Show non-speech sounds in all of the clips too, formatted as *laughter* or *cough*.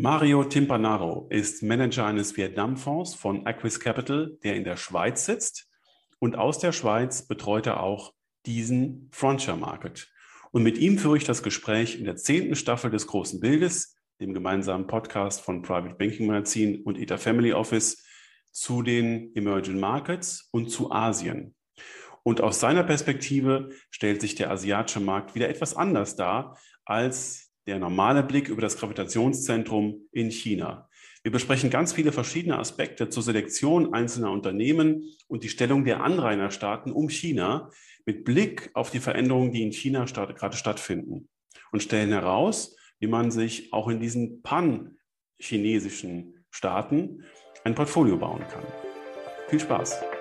Mario Timpanaro ist Manager eines Vietnamfonds von Aquis Capital, der in der Schweiz sitzt. Und aus der Schweiz betreut er auch diesen Frontier Market. Und mit ihm führe ich das Gespräch in der zehnten Staffel des Großen Bildes, dem gemeinsamen Podcast von Private Banking Magazin und ETA Family Office zu den Emerging Markets und zu Asien. Und aus seiner Perspektive stellt sich der asiatische Markt wieder etwas anders dar als der normale Blick über das Gravitationszentrum in China. Wir besprechen ganz viele verschiedene Aspekte zur Selektion einzelner Unternehmen und die Stellung der Anrainerstaaten um China mit Blick auf die Veränderungen, die in China gerade stattfinden und stellen heraus, wie man sich auch in diesen pan-chinesischen Staaten ein Portfolio bauen kann. Viel Spaß!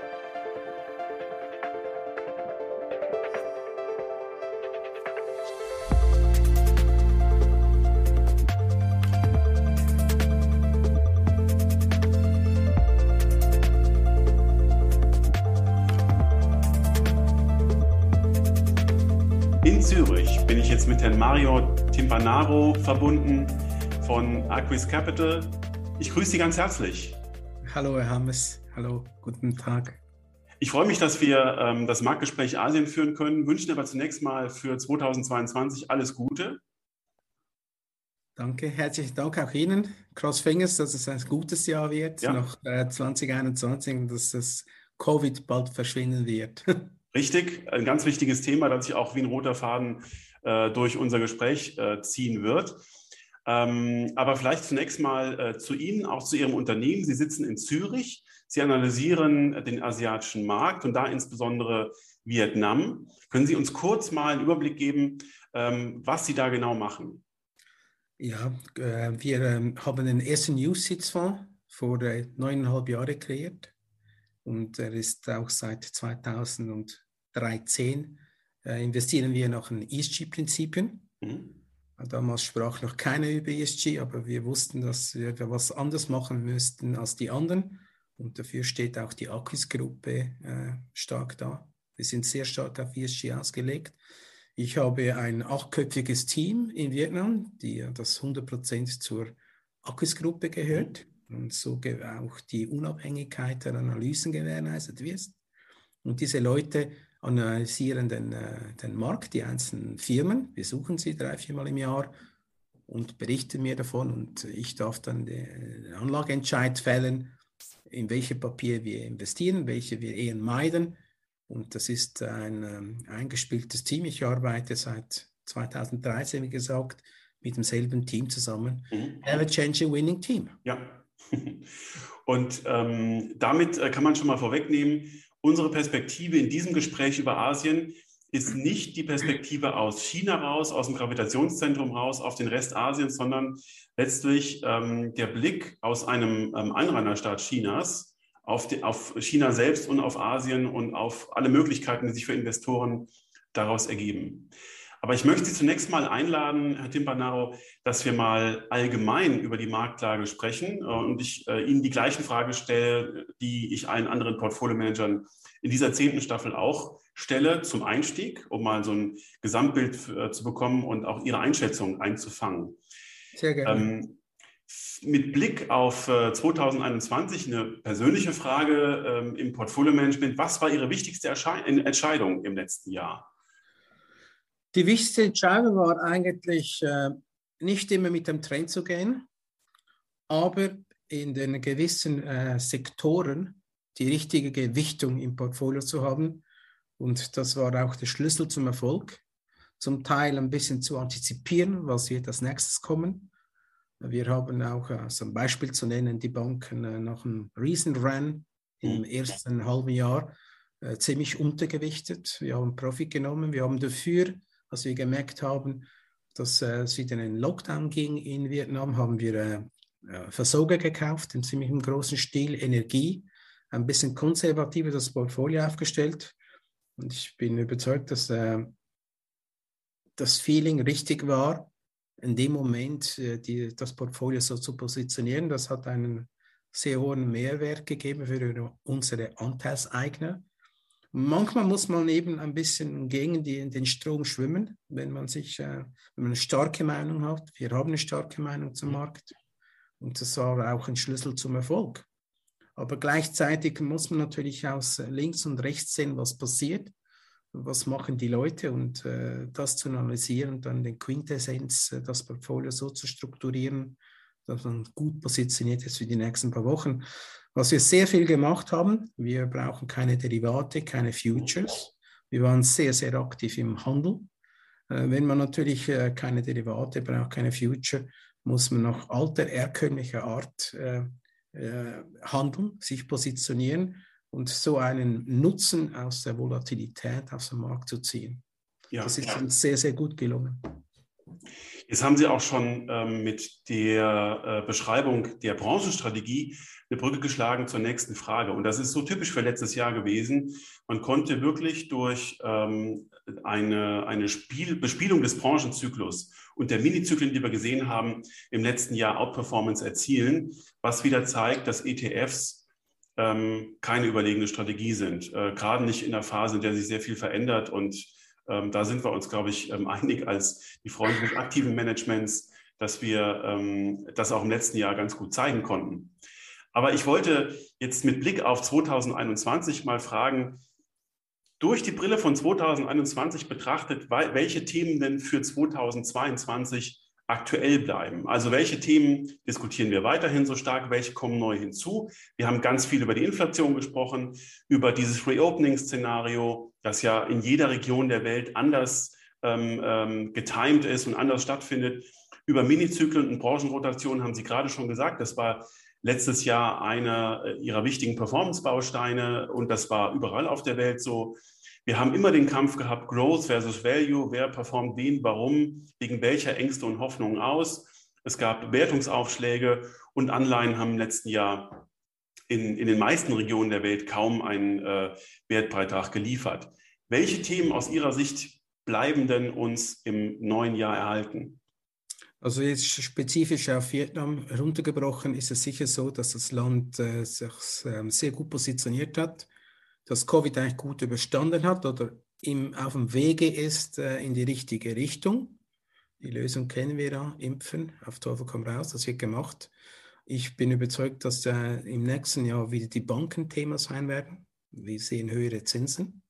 Mario Timpanaro verbunden von Aquis Capital. Ich grüße Sie ganz herzlich. Hallo, Herr Hammes. Hallo, guten Tag. Ich freue mich, dass wir ähm, das Marktgespräch Asien führen können, wünschen aber zunächst mal für 2022 alles Gute. Danke, herzlichen Dank auch Ihnen, Cross Fingers, dass es ein gutes Jahr wird, ja. noch äh, 2021 und dass das Covid bald verschwinden wird. *laughs* Richtig, ein ganz wichtiges Thema, das sich auch wie ein roter Faden äh, durch unser Gespräch äh, ziehen wird. Ähm, aber vielleicht zunächst mal äh, zu Ihnen, auch zu Ihrem Unternehmen. Sie sitzen in Zürich. Sie analysieren den asiatischen Markt und da insbesondere Vietnam. Können Sie uns kurz mal einen Überblick geben, ähm, was Sie da genau machen? Ja, äh, wir ähm, haben den ersten News-Sitzfonds vor äh, neuneinhalb Jahren kreiert und er ist auch seit 2013 äh, investieren wir nach den ESG-Prinzipien. Mhm. Damals sprach noch keiner über ESG, aber wir wussten, dass wir was anders machen müssten als die anderen. Und dafür steht auch die Akquis-Gruppe äh, stark da. Wir sind sehr stark auf ESG ausgelegt. Ich habe ein achtköpfiges Team in Vietnam, die das 100% zur Akquis-Gruppe gehört mhm. und so auch die Unabhängigkeit der Analysen gewährleistet wird. Und diese Leute analysieren den, äh, den Markt, die einzelnen Firmen. Wir suchen sie drei, viermal im Jahr und berichten mir davon. Und ich darf dann den Anlageentscheid fällen, in welche Papiere wir investieren, welche wir eher meiden. Und das ist ein ähm, eingespieltes Team. Ich arbeite seit 2013, wie gesagt, mit demselben Team zusammen. Mhm. Have a change a winning team. Ja. *laughs* Und ähm, damit äh, kann man schon mal vorwegnehmen, unsere Perspektive in diesem Gespräch über Asien ist nicht die Perspektive aus China raus, aus dem Gravitationszentrum raus auf den Rest Asiens, sondern letztlich ähm, der Blick aus einem ähm, Einrainerstaat Chinas auf, die, auf China selbst und auf Asien und auf alle Möglichkeiten, die sich für Investoren daraus ergeben. Aber ich möchte Sie zunächst mal einladen, Herr Timpanaro, dass wir mal allgemein über die Marktlage sprechen äh, und ich äh, Ihnen die gleichen Fragen stelle, die ich allen anderen Portfolio-Managern in dieser zehnten Staffel auch stelle zum Einstieg, um mal so ein Gesamtbild äh, zu bekommen und auch Ihre Einschätzung einzufangen. Sehr gerne. Ähm, mit Blick auf äh, 2021 eine persönliche Frage ähm, im Portfolio-Management. Was war Ihre wichtigste Ersche Entscheidung im letzten Jahr? Die wichtigste Entscheidung war eigentlich äh, nicht immer mit dem Trend zu gehen, aber in den gewissen äh, Sektoren die richtige Gewichtung im Portfolio zu haben. Und das war auch der Schlüssel zum Erfolg. Zum Teil ein bisschen zu antizipieren, was wird als nächstes kommen. Wir haben auch, äh, zum Beispiel zu nennen, die Banken äh, nach einem Recent Run im mhm. ersten halben Jahr ziemlich untergewichtet. Wir haben Profit genommen. Wir haben dafür als wir gemerkt haben, dass äh, es wieder in den Lockdown ging in Vietnam, haben wir äh, äh Versorger gekauft, in ziemlich großen Stil, Energie, ein bisschen konservativer das Portfolio aufgestellt. Und ich bin überzeugt, dass äh, das Feeling richtig war, in dem Moment äh, die, das Portfolio so zu positionieren. Das hat einen sehr hohen Mehrwert gegeben für unsere Anteilseigner. Manchmal muss man eben ein bisschen gegen die, den Strom schwimmen, wenn man sich, äh, wenn man eine starke Meinung hat. Wir haben eine starke Meinung zum Markt. Und das war auch ein Schlüssel zum Erfolg. Aber gleichzeitig muss man natürlich aus links und rechts sehen, was passiert, was machen die Leute und äh, das zu analysieren, dann den Quintessenz, äh, das Portfolio so zu strukturieren, dass man gut positioniert ist für die nächsten paar Wochen. Was wir sehr viel gemacht haben, wir brauchen keine Derivate, keine Futures. Wir waren sehr, sehr aktiv im Handel. Äh, wenn man natürlich äh, keine Derivate braucht, keine Future, muss man nach alter, herkömmlicher Art äh, handeln, sich positionieren und so einen Nutzen aus der Volatilität aus dem Markt zu ziehen. Ja, das ist uns sehr, sehr gut gelungen. Jetzt haben Sie auch schon ähm, mit der äh, Beschreibung der Branchenstrategie eine Brücke geschlagen zur nächsten Frage. Und das ist so typisch für letztes Jahr gewesen. Man konnte wirklich durch ähm, eine, eine Spiel, Bespielung des Branchenzyklus und der Minizyklen, die wir gesehen haben, im letzten Jahr Outperformance erzielen, was wieder zeigt, dass ETFs ähm, keine überlegene Strategie sind. Äh, gerade nicht in der Phase, in der sich sehr viel verändert. Und ähm, da sind wir uns, glaube ich, ähm, einig als die Freunde des aktiven Managements, dass wir ähm, das auch im letzten Jahr ganz gut zeigen konnten. Aber ich wollte jetzt mit Blick auf 2021 mal fragen, durch die Brille von 2021 betrachtet, welche Themen denn für 2022 aktuell bleiben. Also welche Themen diskutieren wir weiterhin so stark, welche kommen neu hinzu. Wir haben ganz viel über die Inflation gesprochen, über dieses Reopening-Szenario, das ja in jeder Region der Welt anders ähm, ähm, getimed ist und anders stattfindet. Über Minizyklen und Branchenrotation haben Sie gerade schon gesagt, das war letztes Jahr einer äh, ihrer wichtigen Performance-Bausteine und das war überall auf der Welt so. Wir haben immer den Kampf gehabt, Growth versus Value, wer performt wen, warum, wegen welcher Ängste und Hoffnungen aus. Es gab Wertungsaufschläge und Anleihen haben im letzten Jahr in, in den meisten Regionen der Welt kaum einen äh, Wertbeitrag geliefert. Welche Themen aus Ihrer Sicht bleiben denn uns im neuen Jahr erhalten? Also jetzt spezifisch auf Vietnam runtergebrochen ist es sicher so, dass das Land äh, sich äh, sehr gut positioniert hat dass Covid eigentlich gut überstanden hat oder im, auf dem Wege ist äh, in die richtige Richtung. Die Lösung kennen wir ja, impfen, auf Teufel komm raus, das wird gemacht. Ich bin überzeugt, dass äh, im nächsten Jahr wieder die Banken Thema sein werden. Wir sehen höhere Zinsen.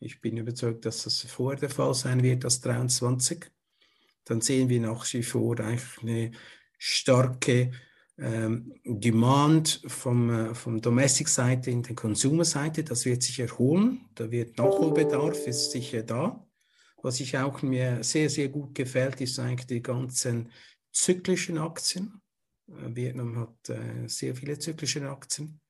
Ich bin überzeugt, dass das vorher der Fall sein wird als 23. Dann sehen wir nach wie vor eigentlich eine starke ähm, Demand vom, äh, vom Domestic-Seite in der Consumer-Seite, das wird sich erholen. Da wird Nachholbedarf, ist sicher da. Was ich auch mir sehr, sehr gut gefällt, ist eigentlich die ganzen zyklischen Aktien. Äh, Vietnam hat äh, sehr viele zyklische Aktien,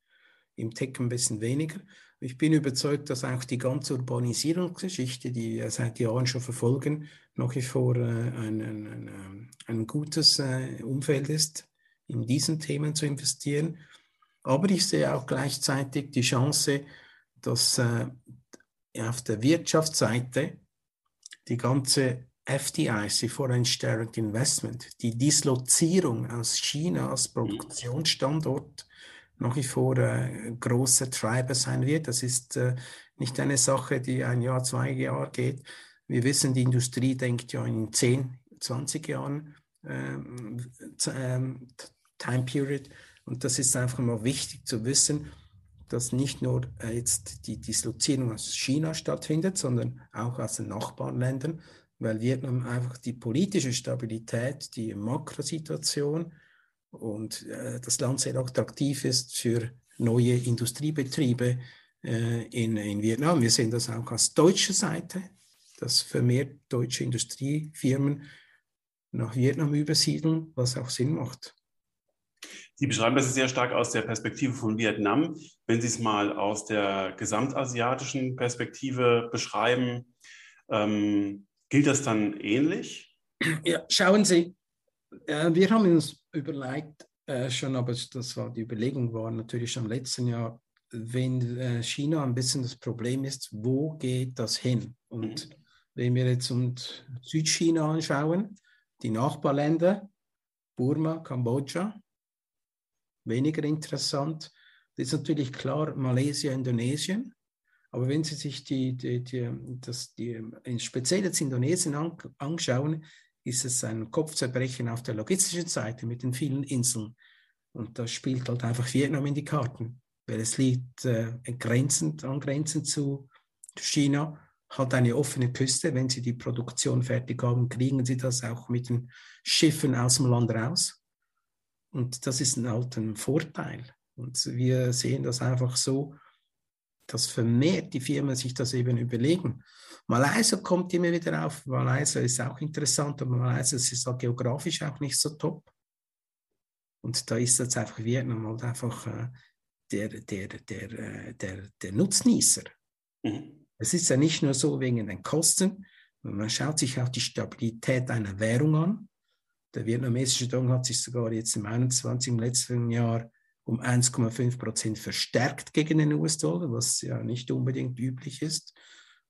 im Tech ein bisschen weniger. Ich bin überzeugt, dass auch die ganze Urbanisierungsgeschichte, die wir seit Jahren schon verfolgen, nach wie vor äh, ein, ein, ein, ein, gutes äh, Umfeld ist in diesen Themen zu investieren. Aber ich sehe auch gleichzeitig die Chance, dass äh, auf der Wirtschaftsseite die ganze Die Foreign Direct Investment, die Dislozierung aus China als Produktionsstandort nach wie vor äh, großer Treiber sein wird. Das ist äh, nicht eine Sache, die ein Jahr, zwei Jahre geht. Wir wissen, die Industrie denkt ja in 10, 20 Jahren ähm, ähm, Time Period. Und das ist einfach mal wichtig zu wissen, dass nicht nur äh, jetzt die Dislozierung aus China stattfindet, sondern auch aus den Nachbarländern, weil Vietnam einfach die politische Stabilität, die Makrosituation und äh, das Land sehr attraktiv ist für neue Industriebetriebe äh, in, in Vietnam. Wir sehen das auch aus deutscher Seite, dass vermehrt deutsche Industriefirmen nach Vietnam übersiedeln, was auch Sinn macht. Sie beschreiben das sehr stark aus der Perspektive von Vietnam. Wenn Sie es mal aus der gesamtasiatischen Perspektive beschreiben, ähm, gilt das dann ähnlich? Ja, schauen Sie, äh, wir haben uns überlegt, äh, schon, aber das war die Überlegung war natürlich schon im letzten Jahr, wenn äh, China ein bisschen das Problem ist, wo geht das hin? Und mhm. wenn wir jetzt uns Südchina anschauen, die Nachbarländer, Burma, Kambodscha, weniger interessant. Das ist natürlich klar Malaysia, Indonesien. Aber wenn Sie sich die, die, die, das, die speziell jetzt Indonesien an, anschauen, ist es ein Kopfzerbrechen auf der logistischen Seite mit den vielen Inseln. Und da spielt halt einfach Vietnam in die Karten, weil es liegt äh, grenzend, angrenzend zu China, hat eine offene Küste. Wenn sie die Produktion fertig haben, kriegen sie das auch mit den Schiffen aus dem Land raus. Und das ist ein Vorteil. Und wir sehen das einfach so, dass vermehrt die Firmen sich das eben überlegen. Malaysia kommt immer wieder auf. Malaysia ist auch interessant, aber Malaysia ist halt geografisch auch nicht so top. Und da ist jetzt einfach Vietnam halt einfach äh, der, der, der, äh, der, der Nutznießer. Mhm. Es ist ja nicht nur so wegen den Kosten, man schaut sich auch die Stabilität einer Währung an. Der vietnamesische Dong hat sich sogar jetzt im 21. im letzten Jahr um 1,5 Prozent verstärkt gegen den US-Dollar, was ja nicht unbedingt üblich ist.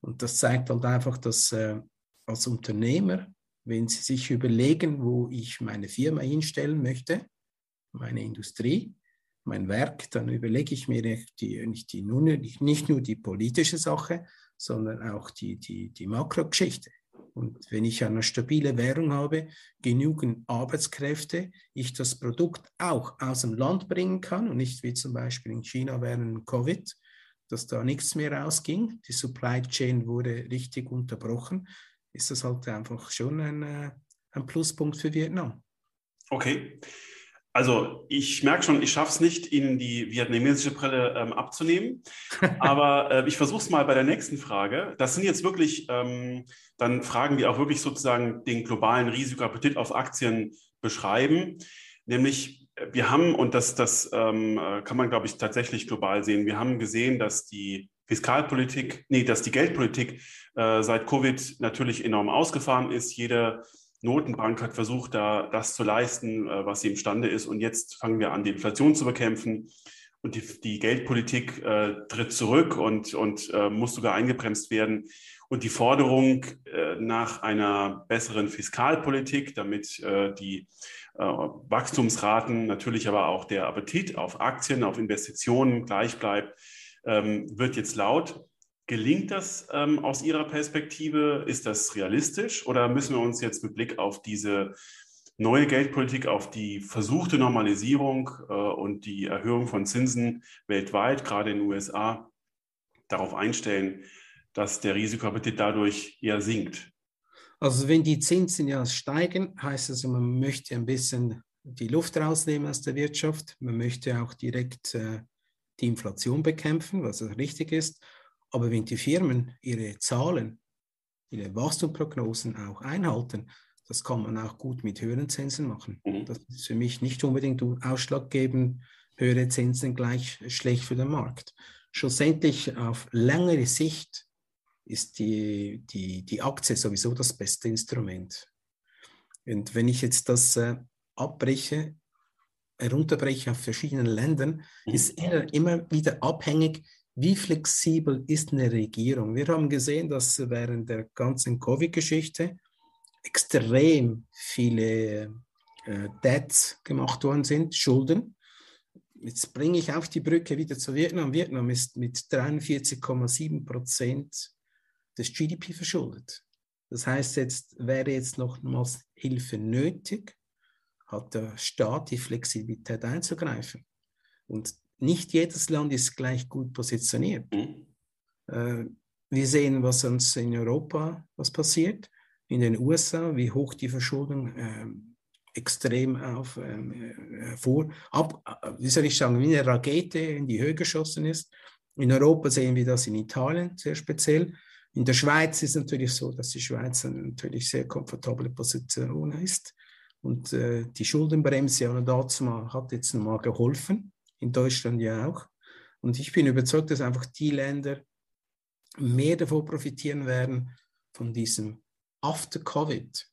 Und das zeigt halt einfach, dass äh, als Unternehmer, wenn Sie sich überlegen, wo ich meine Firma hinstellen möchte, meine Industrie, mein Werk, dann überlege ich mir die, nicht, die, nicht nur die politische Sache, sondern auch die, die, die Makrogeschichte. Und wenn ich eine stabile Währung habe, genügend Arbeitskräfte, ich das Produkt auch aus dem Land bringen kann und nicht wie zum Beispiel in China während Covid, dass da nichts mehr rausging, die Supply Chain wurde richtig unterbrochen, ist das halt einfach schon ein, äh, ein Pluspunkt für Vietnam. Okay. Also ich merke schon, ich schaffe es nicht, Ihnen die vietnamesische Brille ähm, abzunehmen. *laughs* Aber äh, ich versuche es mal bei der nächsten Frage. Das sind jetzt wirklich ähm, dann Fragen, die auch wirklich sozusagen den globalen Risikoappetit auf Aktien beschreiben. Nämlich, wir haben, und das, das ähm, kann man, glaube ich, tatsächlich global sehen, wir haben gesehen, dass die Fiskalpolitik, nee, dass die Geldpolitik äh, seit Covid natürlich enorm ausgefahren ist. Jede Notenbank hat versucht, da das zu leisten, äh, was sie imstande ist. Und jetzt fangen wir an, die Inflation zu bekämpfen. Und die, die Geldpolitik äh, tritt zurück und, und äh, muss sogar eingebremst werden. Und die Forderung äh, nach einer besseren Fiskalpolitik, damit äh, die äh, Wachstumsraten, natürlich aber auch der Appetit auf Aktien, auf Investitionen gleich bleibt, ähm, wird jetzt laut. Gelingt das ähm, aus Ihrer Perspektive? Ist das realistisch oder müssen wir uns jetzt mit Blick auf diese neue Geldpolitik, auf die versuchte Normalisierung äh, und die Erhöhung von Zinsen weltweit, gerade in den USA, darauf einstellen, dass der Risikoappetit dadurch eher sinkt? Also wenn die Zinsen ja steigen, heißt das, man möchte ein bisschen die Luft rausnehmen aus der Wirtschaft. Man möchte auch direkt äh, die Inflation bekämpfen, was richtig ist. Aber wenn die Firmen ihre Zahlen, ihre Wachstumsprognosen auch einhalten, das kann man auch gut mit höheren Zinsen machen. Mhm. Das ist für mich nicht unbedingt ausschlaggebend, höhere Zinsen gleich schlecht für den Markt. Schlussendlich auf längere Sicht ist die, die, die Aktie sowieso das beste Instrument. Und wenn ich jetzt das äh, abbreche, herunterbreche auf verschiedenen Ländern, mhm. ist immer, immer wieder abhängig, wie flexibel ist eine Regierung? Wir haben gesehen, dass während der ganzen Covid-Geschichte extrem viele äh, Debts gemacht worden sind, Schulden. Jetzt bringe ich auf die Brücke wieder zu Vietnam. Vietnam ist mit 43,7 Prozent des GDP verschuldet. Das heißt, jetzt wäre jetzt nochmals Hilfe nötig, hat der Staat die Flexibilität einzugreifen. Und nicht jedes Land ist gleich gut positioniert. Mhm. Äh, wir sehen, was uns in Europa was passiert, in den USA, wie hoch die Verschuldung äh, extrem auf ähm, äh, vor, ab, äh, wie soll ich sagen, wie eine Rakete in die Höhe geschossen ist. In Europa sehen wir das in Italien sehr speziell. In der Schweiz ist es natürlich so, dass die Schweiz eine natürlich sehr komfortable Position ist. Und äh, die Schuldenbremse ja, dazu mal, hat jetzt mal geholfen in Deutschland ja auch. Und ich bin überzeugt, dass einfach die Länder mehr davon profitieren werden, von diesem After Covid.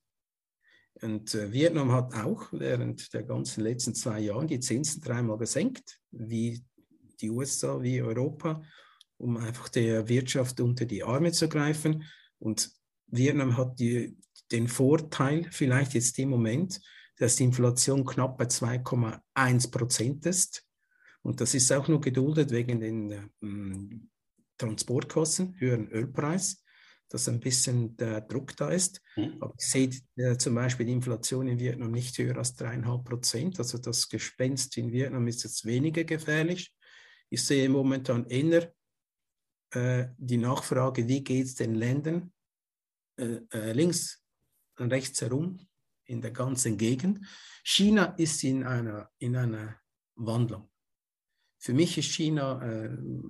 Und äh, Vietnam hat auch während der ganzen letzten zwei Jahre die Zinsen dreimal gesenkt, wie die USA, wie Europa, um einfach der Wirtschaft unter die Arme zu greifen. Und Vietnam hat die, den Vorteil, vielleicht jetzt im Moment, dass die Inflation knapp bei 2,1 Prozent ist. Und das ist auch nur geduldet wegen den äh, Transportkosten, höheren Ölpreis. dass ein bisschen der Druck da ist. Mhm. Aber ich sehe äh, zum Beispiel die Inflation in Vietnam nicht höher als dreieinhalb Prozent. Also das Gespenst in Vietnam ist jetzt weniger gefährlich. Ich sehe momentan eher äh, die Nachfrage, wie geht es den Ländern äh, äh, links und rechts herum in der ganzen Gegend. China ist in einer, in einer Wandlung. Für mich ist China äh,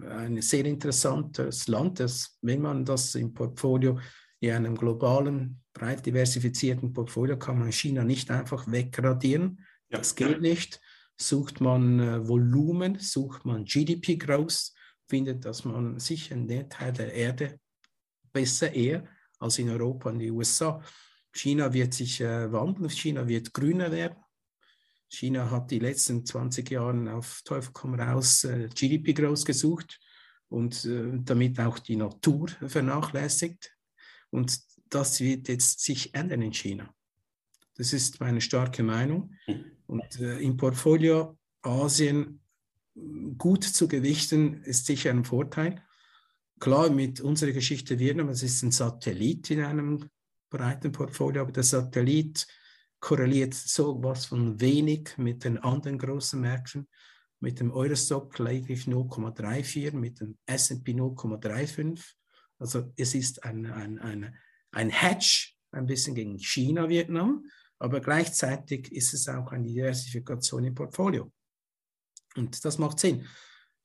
ein sehr interessantes Land, das, wenn man das im Portfolio, in einem globalen, breit diversifizierten Portfolio, kann man China nicht einfach wegradieren. Ja. Das geht nicht. Sucht man äh, Volumen, sucht man GDP-Growth, findet, dass man sicher in dem Teil der Erde besser eher als in Europa und den USA. China wird sich äh, wandeln, China wird grüner werden. China hat die letzten 20 Jahre auf Teufel komm raus äh, GDP groß gesucht und äh, damit auch die Natur vernachlässigt. Und das wird jetzt sich ändern in China. Das ist meine starke Meinung. Und äh, im Portfolio Asien gut zu gewichten ist sicher ein Vorteil. Klar, mit unserer Geschichte Vietnam, es ist ein Satellit in einem breiten Portfolio, aber der Satellit korreliert so was von wenig mit den anderen großen Märkten. Mit dem Eurostock lediglich 0,34, mit dem S&P 0,35. Also es ist ein, ein, ein, ein Hedge ein bisschen gegen China, Vietnam, aber gleichzeitig ist es auch eine Diversifikation im Portfolio. Und das macht Sinn.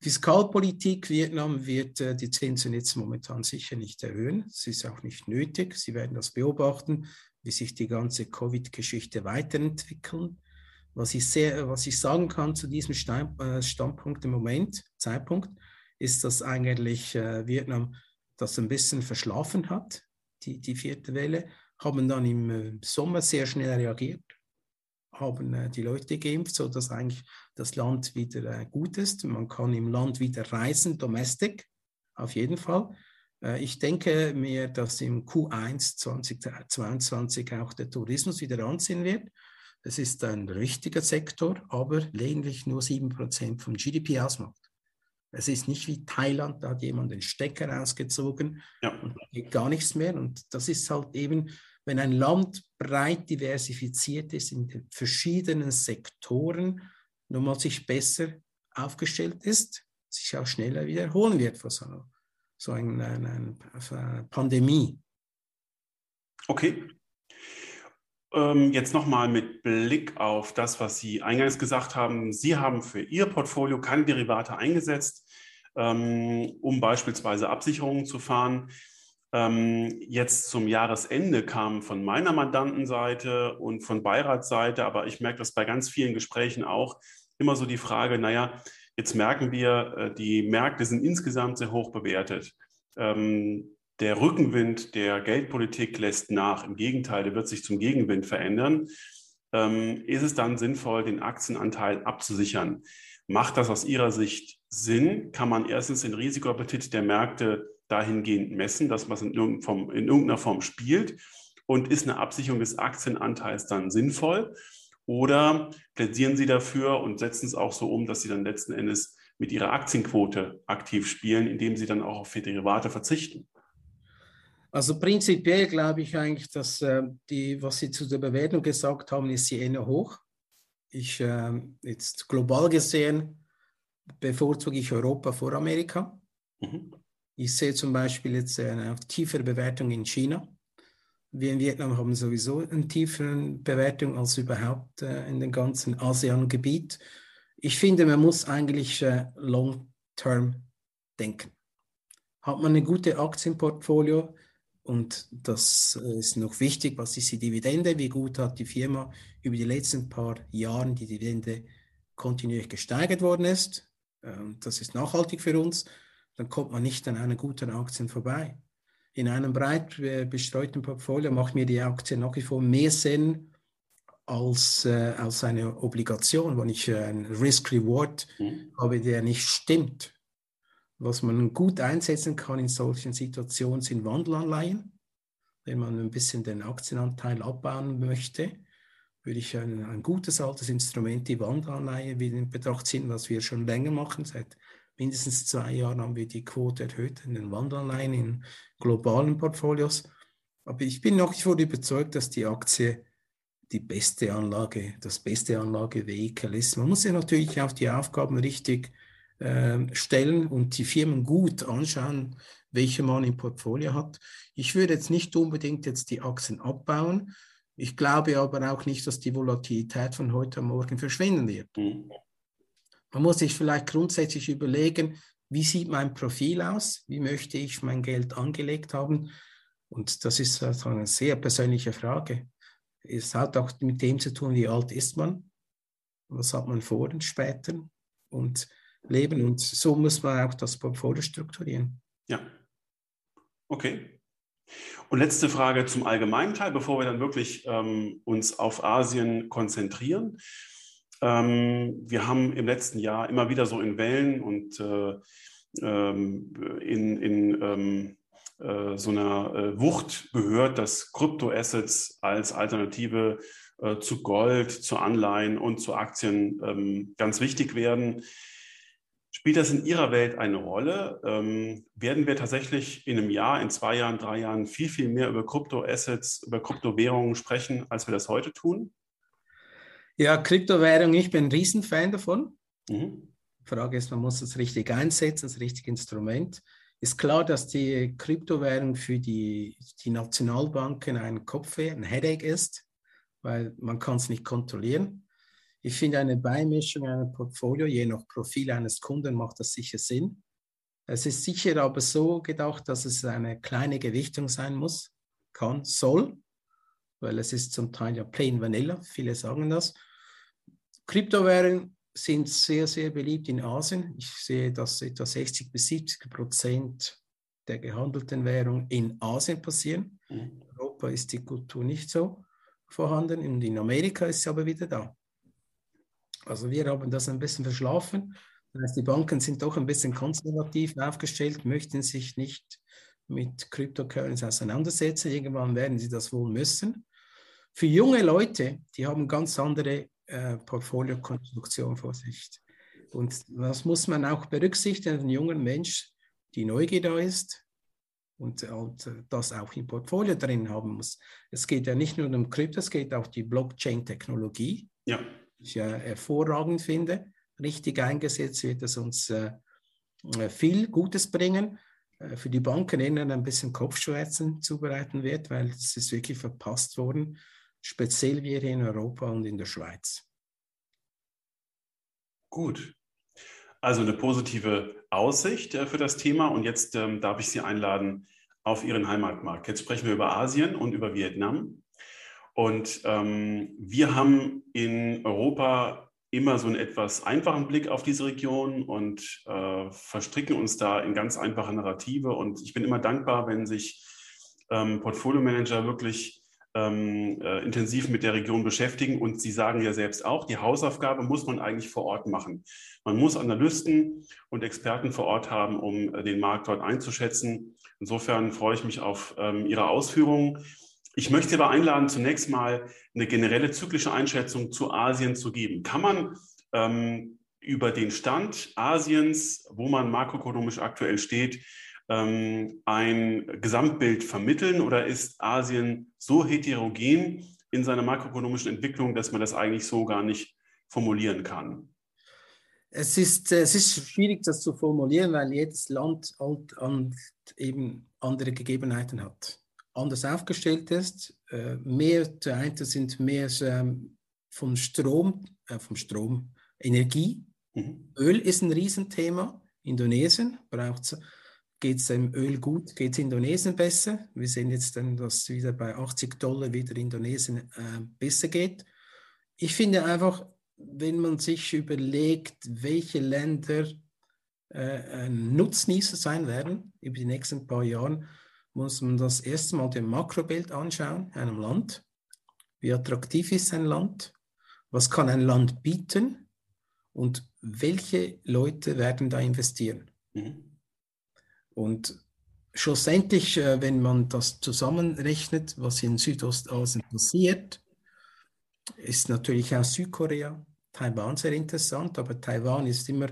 Fiskalpolitik Vietnam wird äh, die Zinsen jetzt momentan sicher nicht erhöhen. Es ist auch nicht nötig. Sie werden das beobachten wie sich die ganze Covid-Geschichte weiterentwickeln. Was ich, sehr, was ich sagen kann zu diesem äh, Standpunkt im Moment, Zeitpunkt, ist, dass eigentlich äh, Vietnam das ein bisschen verschlafen hat, die, die vierte Welle, haben dann im äh, Sommer sehr schnell reagiert, haben äh, die Leute geimpft, sodass eigentlich das Land wieder äh, gut ist. Man kann im Land wieder reisen, domestic, auf jeden Fall. Äh, ich denke mir, dass im Q1 2022 auch der Tourismus wieder anziehen wird. Es ist ein richtiger Sektor, aber lediglich nur 7% vom GDP ausmacht. Es ist nicht wie Thailand, da hat jemand den Stecker rausgezogen ja. und geht gar nichts mehr. Und das ist halt eben, wenn ein Land breit diversifiziert ist in den verschiedenen Sektoren, nun mal sich besser aufgestellt ist, sich auch schneller wiederholen wird vor so eine, eine, eine Pandemie. Okay. Ähm, jetzt nochmal mit Blick auf das, was Sie eingangs gesagt haben. Sie haben für Ihr Portfolio keine Derivate eingesetzt, ähm, um beispielsweise Absicherungen zu fahren. Ähm, jetzt zum Jahresende kam von meiner Mandantenseite und von Beiratsseite, aber ich merke das bei ganz vielen Gesprächen auch, immer so die Frage, naja, Jetzt merken wir, äh, die Märkte sind insgesamt sehr hoch bewertet. Ähm, der Rückenwind der Geldpolitik lässt nach. Im Gegenteil, der wird sich zum Gegenwind verändern. Ähm, ist es dann sinnvoll, den Aktienanteil abzusichern? Macht das aus Ihrer Sicht Sinn? Kann man erstens den Risikoappetit der Märkte dahingehend messen, dass man es in irgendeiner Form, in irgendeiner Form spielt? Und ist eine Absicherung des Aktienanteils dann sinnvoll? Oder plädieren Sie dafür und setzen es auch so um, dass Sie dann letzten Endes mit Ihrer Aktienquote aktiv spielen, indem Sie dann auch auf Derivate verzichten? Also prinzipiell glaube ich eigentlich, dass äh, die, was Sie zu der Bewertung gesagt haben, ist sie eher hoch. Ich äh, jetzt global gesehen bevorzuge ich Europa vor Amerika. Mhm. Ich sehe zum Beispiel jetzt eine tiefere Bewertung in China wir in Vietnam haben sowieso eine tiefere Bewertung als überhaupt äh, in dem ganzen ASEAN-Gebiet. Ich finde, man muss eigentlich äh, long-term denken. Hat man ein gutes Aktienportfolio und das ist noch wichtig, was ist die Dividende, wie gut hat die Firma über die letzten paar Jahre die Dividende kontinuierlich gesteigert worden ist. Ähm, das ist nachhaltig für uns. Dann kommt man nicht an einer guten Aktien vorbei in einem breit bestreuten Portfolio macht mir die Aktie nach wie vor mehr Sinn als, äh, als eine Obligation, wenn ich äh, einen Risk-Reward mhm. habe, der nicht stimmt. Was man gut einsetzen kann in solchen Situationen sind Wandelanleihen. Wenn man ein bisschen den Aktienanteil abbauen möchte, würde ich ein, ein gutes altes Instrument, die Wandelanleihe, wieder in Betracht ziehen, was wir schon länger machen, seit mindestens zwei Jahren haben wir die Quote erhöht in den Wanderanleihen, in globalen Portfolios. Aber ich bin nach wie vor überzeugt, dass die Aktie die beste Anlage, das beste Anlagevehikel ist. Man muss sich natürlich auf die Aufgaben richtig äh, stellen und die Firmen gut anschauen, welche man im Portfolio hat. Ich würde jetzt nicht unbedingt jetzt die Aktien abbauen. Ich glaube aber auch nicht, dass die Volatilität von heute am Morgen verschwinden wird. Mhm. Man muss sich vielleicht grundsätzlich überlegen, wie sieht mein Profil aus? Wie möchte ich mein Geld angelegt haben? Und das ist also eine sehr persönliche Frage. Es hat auch mit dem zu tun, wie alt ist man? Was hat man vor und später? Und leben. Und so muss man auch das Portfolio strukturieren. Ja. Okay. Und letzte Frage zum allgemeinen Teil, bevor wir dann wirklich ähm, uns auf Asien konzentrieren. Ähm, wir haben im letzten Jahr immer wieder so in Wellen und äh, ähm, in, in ähm, äh, so einer äh, Wucht gehört, dass Kryptoassets als Alternative äh, zu Gold, zu Anleihen und zu Aktien ähm, ganz wichtig werden. Spielt das in Ihrer Welt eine Rolle? Ähm, werden wir tatsächlich in einem Jahr, in zwei Jahren, drei Jahren viel, viel mehr über Kryptoassets, über Kryptowährungen sprechen, als wir das heute tun? Ja, Kryptowährung, ich bin ein Riesenfan davon. Mhm. Die Frage ist, man muss es richtig einsetzen, das richtige Instrument. Ist klar, dass die Kryptowährung für die, die Nationalbanken ein Kopfweh, ein Headache ist, weil man kann es nicht kontrollieren. Ich finde eine Beimischung einer Portfolio, je nach Profil eines Kunden, macht das sicher Sinn. Es ist sicher aber so gedacht, dass es eine kleine Gewichtung sein muss, kann, soll, weil es ist zum Teil ja plain vanilla, viele sagen das. Kryptowährungen sind sehr, sehr beliebt in Asien. Ich sehe, dass etwa 60 bis 70 Prozent der gehandelten Währungen in Asien passieren. Mhm. In Europa ist die Kultur nicht so vorhanden und in Amerika ist sie aber wieder da. Also wir haben das ein bisschen verschlafen. Das heißt, die Banken sind doch ein bisschen konservativ aufgestellt, möchten sich nicht mit Cryptocurrency auseinandersetzen. Irgendwann werden sie das wohl müssen. Für junge Leute, die haben ganz andere äh, Portfoliokonstruktion vor sich. Und das muss man auch berücksichtigen, ein junger Mensch, die Neugier da ist und, und das auch im Portfolio drin haben muss. Es geht ja nicht nur um Krypto, es geht auch um die Blockchain-Technologie, ja. die ich ja hervorragend finde. Richtig eingesetzt wird es uns äh, viel Gutes bringen. Äh, für die Banken innen ein bisschen Kopfschmerzen zubereiten wird, weil es ist wirklich verpasst worden speziell wir hier in Europa und in der Schweiz. Gut. Also eine positive Aussicht äh, für das Thema. Und jetzt ähm, darf ich Sie einladen auf Ihren Heimatmarkt. Jetzt sprechen wir über Asien und über Vietnam. Und ähm, wir haben in Europa immer so einen etwas einfachen Blick auf diese Region und äh, verstricken uns da in ganz einfache Narrative. Und ich bin immer dankbar, wenn sich ähm, Portfolio-Manager wirklich ähm, äh, intensiv mit der Region beschäftigen. Und Sie sagen ja selbst auch, die Hausaufgabe muss man eigentlich vor Ort machen. Man muss Analysten und Experten vor Ort haben, um äh, den Markt dort einzuschätzen. Insofern freue ich mich auf ähm, Ihre Ausführungen. Ich möchte aber einladen, zunächst mal eine generelle zyklische Einschätzung zu Asien zu geben. Kann man ähm, über den Stand Asiens, wo man makroökonomisch aktuell steht, ähm, ein Gesamtbild vermitteln oder ist Asien so heterogen in seiner makroökonomischen Entwicklung, dass man das eigentlich so gar nicht formulieren kann? Es ist, es ist schwierig, das zu formulieren, weil jedes Land halt an, eben andere Gegebenheiten hat. Anders aufgestellt ist, äh, mehr, der eine sind mehr ähm, vom Strom, äh, vom Strom, Energie. Mhm. Öl ist ein Riesenthema. Indonesien braucht es Geht es dem Öl gut? Geht es Indonesien besser? Wir sehen jetzt dann, dass wieder bei 80 Dollar wieder Indonesien äh, besser geht. Ich finde einfach, wenn man sich überlegt, welche Länder äh, Nutznießer sein werden über die nächsten paar Jahre, muss man das erste Mal dem Makrobild anschauen, einem Land. Wie attraktiv ist ein Land? Was kann ein Land bieten? Und welche Leute werden da investieren? Mhm. Und schlussendlich, äh, wenn man das zusammenrechnet, was in Südostasien passiert, ist natürlich auch Südkorea, Taiwan sehr interessant, aber Taiwan ist immer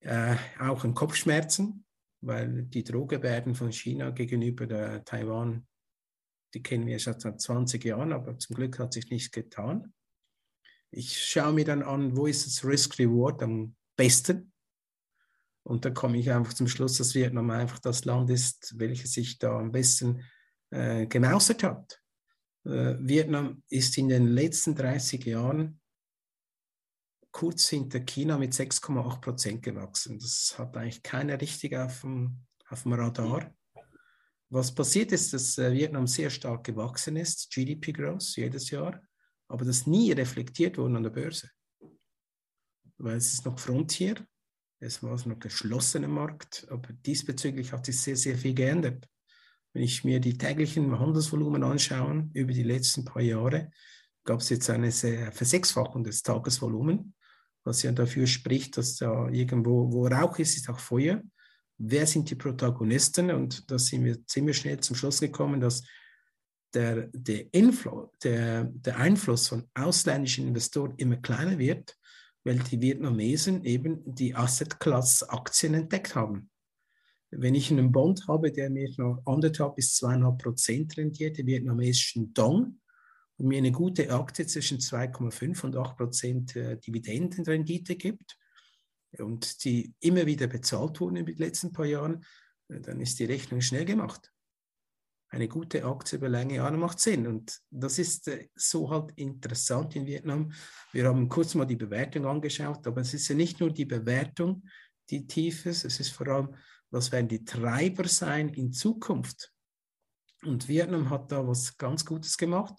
äh, auch an Kopfschmerzen, weil die Drohgebärden von China gegenüber der Taiwan, die kennen wir schon seit 20 Jahren, aber zum Glück hat sich nichts getan. Ich schaue mir dann an, wo ist das Risk-Reward am besten. Und da komme ich einfach zum Schluss, dass Vietnam einfach das Land ist, welches sich da am besten äh, gemausert hat. Äh, Vietnam ist in den letzten 30 Jahren kurz hinter China mit 6,8 Prozent gewachsen. Das hat eigentlich keiner richtig auf dem, auf dem Radar. Was passiert ist, dass äh, Vietnam sehr stark gewachsen ist, GDP Growth jedes Jahr, aber das nie reflektiert wurde an der Börse. Weil es ist noch Frontier, es war noch geschlossener Markt, aber diesbezüglich hat sich sehr, sehr viel geändert. Wenn ich mir die täglichen Handelsvolumen anschaue über die letzten paar Jahre, gab es jetzt eine Versechsfachung des Tagesvolumens was ja dafür spricht, dass da irgendwo, wo Rauch ist, ist auch Feuer. Wer sind die Protagonisten? Und da sind wir ziemlich schnell zum Schluss gekommen, dass der, der, Inflow, der, der Einfluss von ausländischen Investoren immer kleiner wird, weil die Vietnamesen eben die Asset-Class-Aktien entdeckt haben. Wenn ich einen Bond habe, der mir noch anderthalb bis zweieinhalb Prozent rentiert, den vietnamesischen Dong, und mir eine gute Aktie zwischen 2,5 und 8 Prozent äh, Dividendenrendite gibt und die immer wieder bezahlt wurden in den letzten paar Jahren, äh, dann ist die Rechnung schnell gemacht. Eine gute Aktie über lange Jahre macht Sinn. Und das ist äh, so halt interessant in Vietnam. Wir haben kurz mal die Bewertung angeschaut, aber es ist ja nicht nur die Bewertung, die tief ist, es ist vor allem, was werden die Treiber sein in Zukunft. Und Vietnam hat da was ganz Gutes gemacht.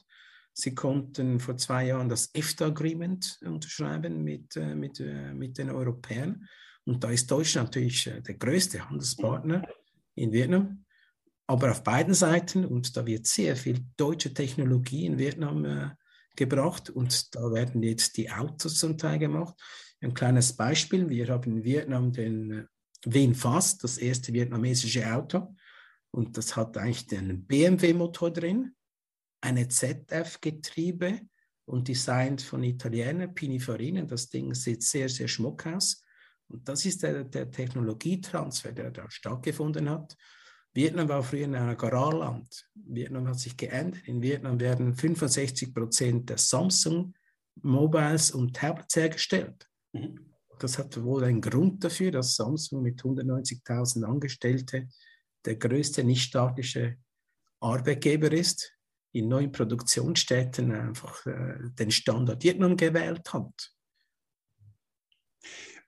Sie konnten vor zwei Jahren das EFTA-Agreement unterschreiben mit, äh, mit, äh, mit den Europäern. Und da ist Deutschland natürlich der größte Handelspartner in Vietnam. Aber auf beiden Seiten, und da wird sehr viel deutsche Technologie in Vietnam äh, gebracht und da werden jetzt die Autos zum Teil gemacht. Ein kleines Beispiel, wir haben in Vietnam den Wien Fast, das erste vietnamesische Auto. Und das hat eigentlich den BMW-Motor drin eine ZF-Getriebe und designt von Italienern, Pininfarina. Das Ding sieht sehr, sehr schmuck aus. Und das ist der, der Technologietransfer, der da stattgefunden hat. Vietnam war früher ein Agrarland. Vietnam hat sich geändert. In Vietnam werden 65 Prozent der Samsung Mobiles und Tablets hergestellt. Mhm. Das hat wohl einen Grund dafür, dass Samsung mit 190.000 Angestellten der größte nichtstaatliche Arbeitgeber ist in neuen Produktionsstätten einfach äh, den Standard Vietnam gewählt hat.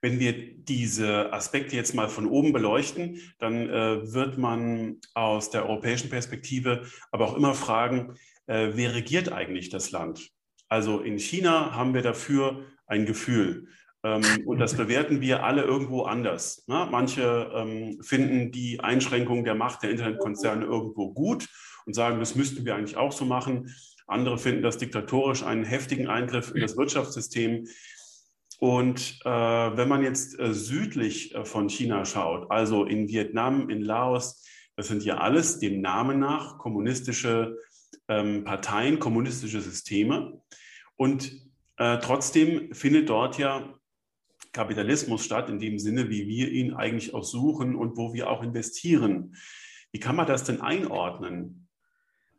Wenn wir diese Aspekte jetzt mal von oben beleuchten, dann äh, wird man aus der europäischen Perspektive aber auch immer fragen, äh, wer regiert eigentlich das Land? Also in China haben wir dafür ein Gefühl. Ähm, und das *laughs* bewerten wir alle irgendwo anders. Ne? Manche ähm, finden die Einschränkung der Macht der Internetkonzerne irgendwo gut und sagen, das müssten wir eigentlich auch so machen. Andere finden das diktatorisch einen heftigen Eingriff in das Wirtschaftssystem. Und äh, wenn man jetzt äh, südlich äh, von China schaut, also in Vietnam, in Laos, das sind ja alles dem Namen nach kommunistische ähm, Parteien, kommunistische Systeme. Und äh, trotzdem findet dort ja Kapitalismus statt, in dem Sinne, wie wir ihn eigentlich auch suchen und wo wir auch investieren. Wie kann man das denn einordnen?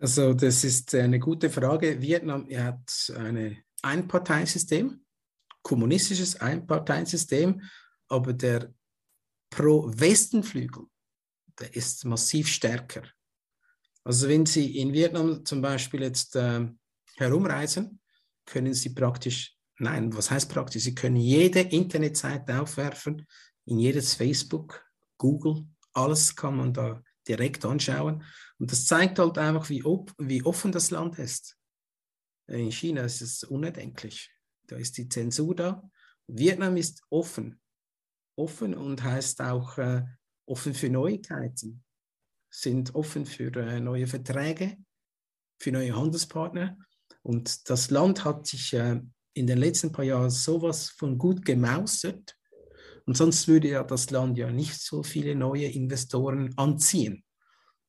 Also das ist eine gute Frage. Vietnam hat ein Einparteisystem, kommunistisches Einparteisystem, aber der Pro-Westen-Flügel, der ist massiv stärker. Also wenn Sie in Vietnam zum Beispiel jetzt äh, herumreisen, können Sie praktisch, nein, was heißt praktisch? Sie können jede Internetseite aufwerfen, in jedes Facebook, Google, alles kann man da direkt anschauen. Und das zeigt halt einfach, wie, op wie offen das Land ist. In China ist es unerdenklich. Da ist die Zensur da. Vietnam ist offen. Offen und heißt auch äh, offen für Neuigkeiten, sind offen für äh, neue Verträge, für neue Handelspartner. Und das Land hat sich äh, in den letzten paar Jahren sowas von gut gemausert, und sonst würde ja das Land ja nicht so viele neue Investoren anziehen,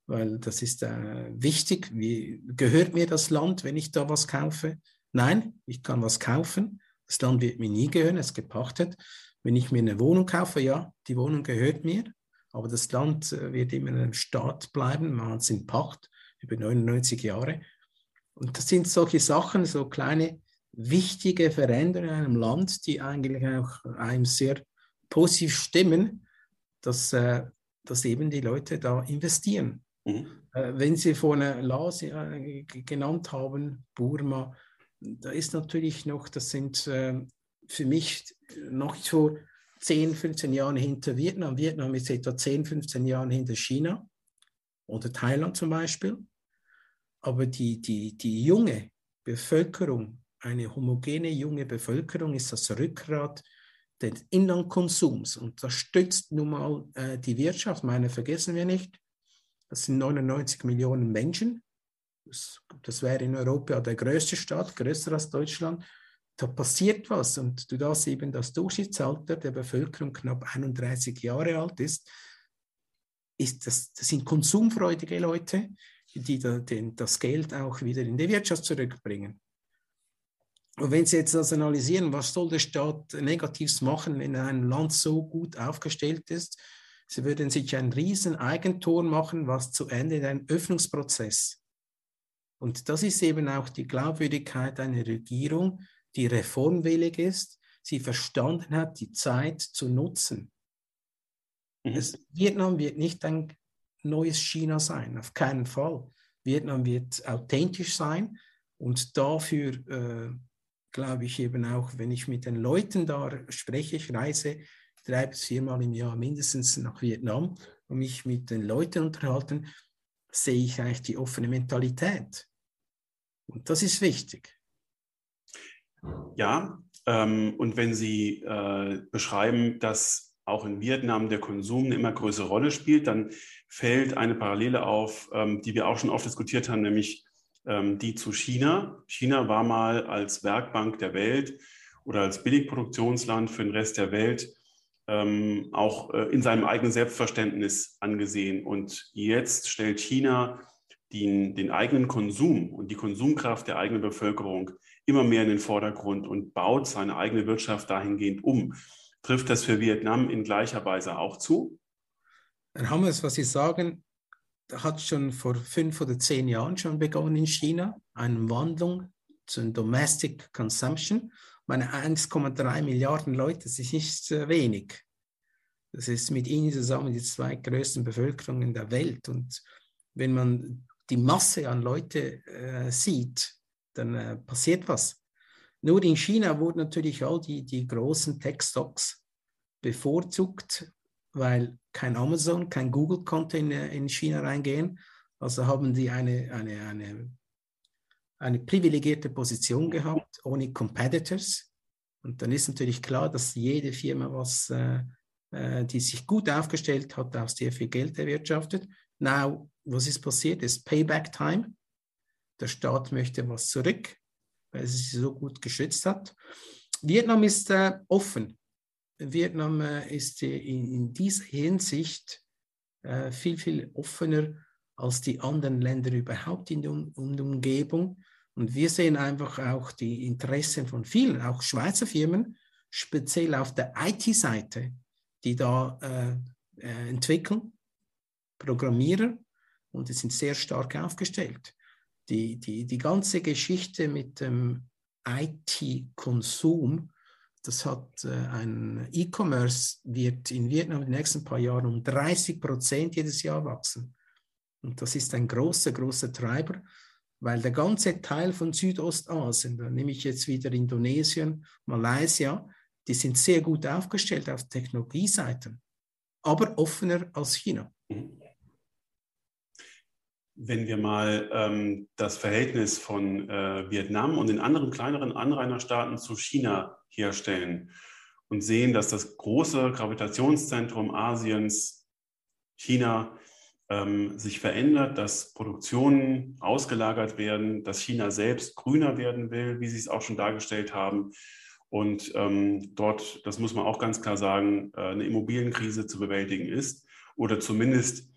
weil das ist äh, wichtig. Wie gehört mir das Land, wenn ich da was kaufe? Nein, ich kann was kaufen. Das Land wird mir nie gehören, es ist gepachtet. Wenn ich mir eine Wohnung kaufe, ja, die Wohnung gehört mir, aber das Land äh, wird immer in einem Staat bleiben, man hat es in Pacht über 99 Jahre. Und das sind solche Sachen, so kleine wichtige Veränderungen in einem Land, die eigentlich auch einem sehr positiv stimmen, dass, äh, dass eben die Leute da investieren. Mhm. Äh, wenn Sie vorhin Laos äh, genannt haben, Burma, da ist natürlich noch, das sind äh, für mich noch so 10, 15 Jahre hinter Vietnam. Vietnam ist etwa 10, 15 Jahre hinter China oder Thailand zum Beispiel. Aber die, die, die junge Bevölkerung, eine homogene junge Bevölkerung ist das Rückgrat des Inlandkonsums und das stützt nun mal äh, die Wirtschaft. Meine vergessen wir nicht, das sind 99 Millionen Menschen. Das, das wäre in Europa der größte Staat, größer als Deutschland. Da passiert was und du darfst eben das Durchschnittsalter der Bevölkerung knapp 31 Jahre alt ist, ist das, das sind konsumfreudige Leute, die da, den, das Geld auch wieder in die Wirtschaft zurückbringen. Und wenn Sie jetzt das analysieren, was soll der Staat Negatives machen, wenn ein Land so gut aufgestellt ist, Sie würden sich ein riesen Eigentor machen, was zu Ende in einem Öffnungsprozess. Und das ist eben auch die Glaubwürdigkeit einer Regierung, die reformwillig ist, sie verstanden hat, die Zeit zu nutzen. Mhm. Es, Vietnam wird nicht ein neues China sein, auf keinen Fall. Vietnam wird authentisch sein und dafür äh, glaube ich eben auch, wenn ich mit den Leuten da spreche, ich reise drei bis viermal im Jahr mindestens nach Vietnam und mich mit den Leuten unterhalten, sehe ich eigentlich die offene Mentalität. Und das ist wichtig. Ja, ähm, und wenn Sie äh, beschreiben, dass auch in Vietnam der Konsum eine immer größere Rolle spielt, dann fällt eine Parallele auf, ähm, die wir auch schon oft diskutiert haben, nämlich ähm, die zu China. China war mal als Werkbank der Welt oder als Billigproduktionsland für den Rest der Welt ähm, auch äh, in seinem eigenen Selbstverständnis angesehen. Und jetzt stellt China den, den eigenen Konsum und die Konsumkraft der eigenen Bevölkerung immer mehr in den Vordergrund und baut seine eigene Wirtschaft dahingehend um. Trifft das für Vietnam in gleicher Weise auch zu? Dann haben wir es, was Sie sagen, hat schon vor fünf oder zehn Jahren schon begonnen in China, eine Wandlung zu Domestic Consumption meine 1,3 Milliarden Leute, das ist nicht wenig. Das ist mit ihnen zusammen die zweitgrößten Bevölkerungen der Welt. Und wenn man die Masse an Leute äh, sieht, dann äh, passiert was. Nur in China wurden natürlich all die, die großen Tech-Stocks bevorzugt, weil kein Amazon, kein Google konnte in, äh, in China reingehen. Also haben die eine, eine, eine eine privilegierte Position gehabt, ohne Competitors. Und dann ist natürlich klar, dass jede Firma, was, äh, äh, die sich gut aufgestellt hat, auch sehr viel Geld erwirtschaftet. Now, was ist passiert? Ist Payback Time. Der Staat möchte was zurück, weil es sich so gut geschützt hat. Vietnam ist äh, offen. Vietnam äh, ist in, in, dieser Hinsicht äh, viel, viel offener als die anderen Länder überhaupt in der, um, der Umgebung. Und wir sehen einfach auch die Interessen von vielen, auch Schweizer Firmen, speziell auf der IT-Seite, die da äh, äh, entwickeln, programmieren und die sind sehr stark aufgestellt. Die, die, die ganze Geschichte mit dem IT-Konsum, das hat äh, ein E-Commerce, wird in Vietnam in den nächsten paar Jahren um 30 Prozent jedes Jahr wachsen. Und das ist ein großer, großer Treiber weil der ganze Teil von Südostasien, da nehme ich jetzt wieder Indonesien, Malaysia, die sind sehr gut aufgestellt auf Technologieseiten, aber offener als China. Wenn wir mal ähm, das Verhältnis von äh, Vietnam und den anderen kleineren Anrainerstaaten zu China herstellen und sehen, dass das große Gravitationszentrum Asiens, China, ähm, sich verändert, dass Produktionen ausgelagert werden, dass China selbst grüner werden will, wie Sie es auch schon dargestellt haben. Und ähm, dort, das muss man auch ganz klar sagen, äh, eine Immobilienkrise zu bewältigen ist oder zumindest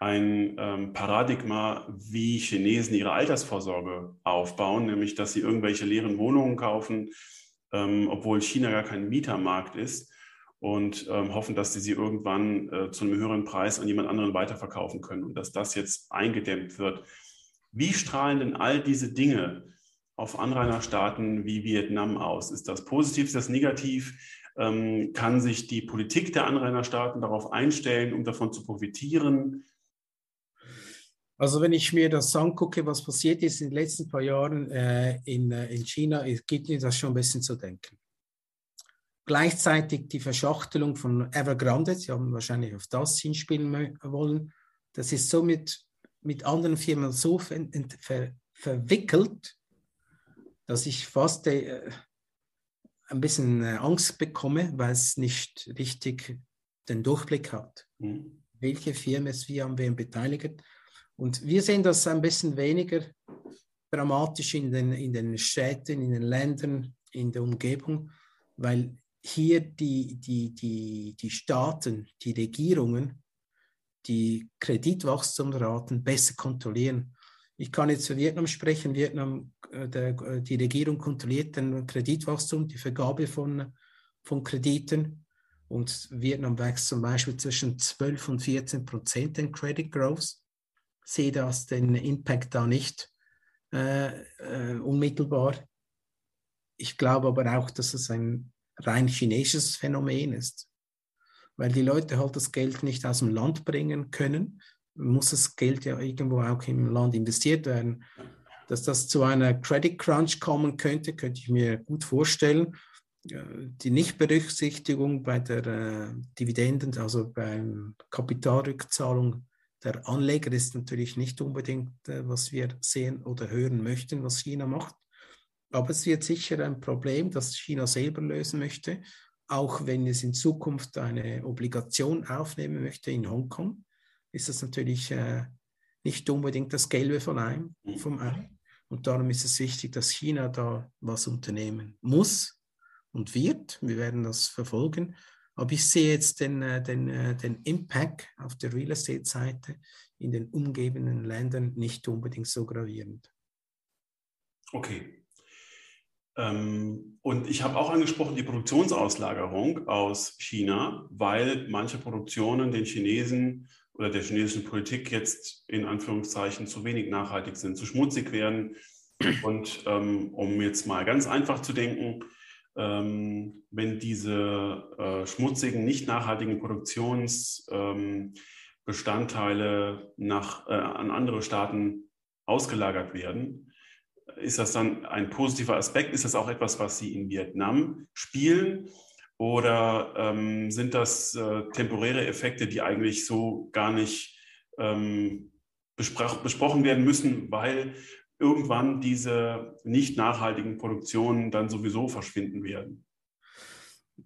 ein ähm, Paradigma, wie Chinesen ihre Altersvorsorge aufbauen, nämlich dass sie irgendwelche leeren Wohnungen kaufen, ähm, obwohl China gar kein Mietermarkt ist und ähm, hoffen, dass sie sie irgendwann äh, zu einem höheren Preis an jemand anderen weiterverkaufen können und dass das jetzt eingedämmt wird. Wie strahlen denn all diese Dinge auf Anrainerstaaten wie Vietnam aus? Ist das positiv, ist das negativ? Ähm, kann sich die Politik der Anrainerstaaten darauf einstellen, um davon zu profitieren? Also wenn ich mir das angucke, was passiert ist in den letzten paar Jahren äh, in, äh, in China, gibt mir das schon ein bisschen zu denken. Gleichzeitig die Verschachtelung von Evergrande, Sie haben wahrscheinlich auf das hinspielen wollen, das ist somit mit anderen Firmen so ver ver verwickelt, dass ich fast äh, ein bisschen äh, Angst bekomme, weil es nicht richtig den Durchblick hat, mhm. welche Firmen es wie an wem beteiligt. Und wir sehen das ein bisschen weniger dramatisch in den, in den Städten, in den Ländern, in der Umgebung, weil hier die, die, die, die Staaten, die Regierungen, die Kreditwachstumsraten besser kontrollieren. Ich kann jetzt für Vietnam sprechen. Vietnam, äh, der, äh, die Regierung kontrolliert den Kreditwachstum, die Vergabe von, von Krediten. Und Vietnam wächst zum Beispiel zwischen 12 und 14 Prozent in Credit Growth. Sehe das den Impact da nicht äh, äh, unmittelbar. Ich glaube aber auch, dass es ein rein chinesisches Phänomen ist, weil die Leute halt das Geld nicht aus dem Land bringen können, muss das Geld ja irgendwo auch im Land investiert werden. Dass das zu einer Credit Crunch kommen könnte, könnte ich mir gut vorstellen. Die Nichtberücksichtigung bei der äh, Dividenden, also beim Kapitalrückzahlung der Anleger ist natürlich nicht unbedingt, äh, was wir sehen oder hören möchten, was China macht. Aber es wird sicher ein Problem, das China selber lösen möchte, auch wenn es in Zukunft eine Obligation aufnehmen möchte in Hongkong, ist das natürlich äh, nicht unbedingt das Gelbe von einem, mhm. vom Ei. Und darum ist es wichtig, dass China da was unternehmen muss und wird. Wir werden das verfolgen. Aber ich sehe jetzt den, äh, den, äh, den Impact auf der Real Estate-Seite in den umgebenden Ländern nicht unbedingt so gravierend. Okay, ähm, und ich habe auch angesprochen die Produktionsauslagerung aus China, weil manche Produktionen den Chinesen oder der chinesischen Politik jetzt in Anführungszeichen zu wenig nachhaltig sind, zu schmutzig werden. Und ähm, um jetzt mal ganz einfach zu denken, ähm, wenn diese äh, schmutzigen, nicht nachhaltigen Produktionsbestandteile ähm, nach, äh, an andere Staaten ausgelagert werden, ist das dann ein positiver Aspekt? Ist das auch etwas, was Sie in Vietnam spielen? Oder ähm, sind das äh, temporäre Effekte, die eigentlich so gar nicht ähm, besprochen werden müssen, weil irgendwann diese nicht nachhaltigen Produktionen dann sowieso verschwinden werden?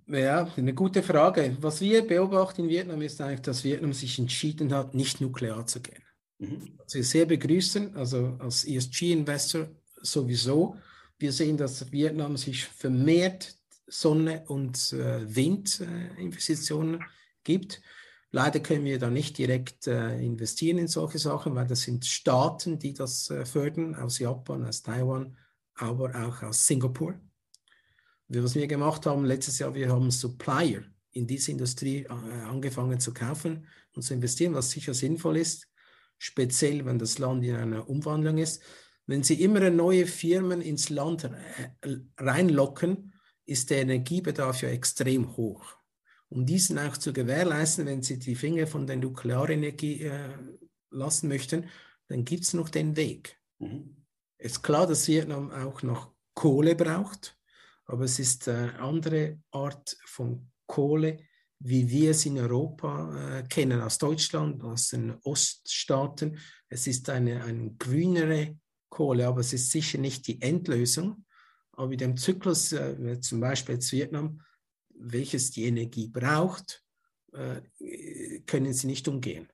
Ja, eine gute Frage. Was wir beobachten in Vietnam ist eigentlich, dass Vietnam sich entschieden hat, nicht nuklear zu gehen. Mhm. Was wir sehr begrüßen, also als ESG-Investor sowieso. Wir sehen, dass Vietnam sich vermehrt Sonne- und äh, Windinvestitionen äh, gibt. Leider können wir da nicht direkt äh, investieren in solche Sachen, weil das sind Staaten, die das äh, fördern, aus Japan, aus Taiwan, aber auch aus Singapur. Was wir gemacht haben letztes Jahr, wir haben Supplier in diese Industrie äh, angefangen zu kaufen und zu investieren, was sicher sinnvoll ist, speziell wenn das Land in einer Umwandlung ist. Wenn Sie immer neue Firmen ins Land reinlocken, ist der Energiebedarf ja extrem hoch. Um diesen auch zu gewährleisten, wenn Sie die Finger von der Nuklearenergie äh, lassen möchten, dann gibt es noch den Weg. Mhm. Ist klar, dass Vietnam auch noch Kohle braucht, aber es ist eine andere Art von Kohle, wie wir es in Europa äh, kennen, aus Deutschland, aus den Oststaaten. Es ist eine, eine grünere Kohle, aber es ist sicher nicht die Endlösung. Aber mit dem Zyklus, äh, zum Beispiel jetzt Vietnam, welches die Energie braucht, äh, können sie nicht umgehen.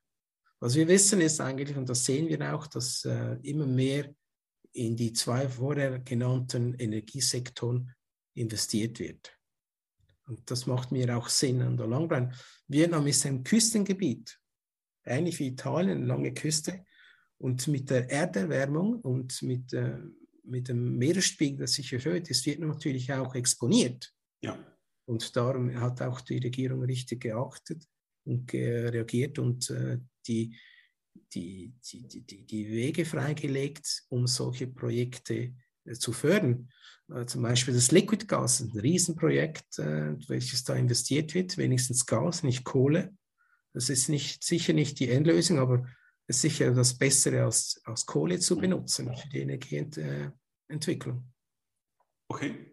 Was wir wissen ist eigentlich, und das sehen wir auch, dass äh, immer mehr in die zwei vorher genannten Energiesektoren investiert wird. Und das macht mir auch Sinn an der Langrun. Vietnam ist ein Küstengebiet, ähnlich wie Italien, lange Küste. Und mit der Erderwärmung und mit, äh, mit dem Meeresspiegel, das sich erhöht, ist Vietnam natürlich auch exponiert. Ja. Und darum hat auch die Regierung richtig geachtet und reagiert und äh, die, die, die, die, die Wege freigelegt, um solche Projekte äh, zu fördern. Äh, zum Beispiel das Liquid Gas, ein Riesenprojekt, äh, welches da investiert wird, wenigstens Gas, nicht Kohle. Das ist nicht, sicher nicht die Endlösung, aber es ist sicher das Bessere als, als Kohle zu benutzen für die Energieentwicklung. Okay.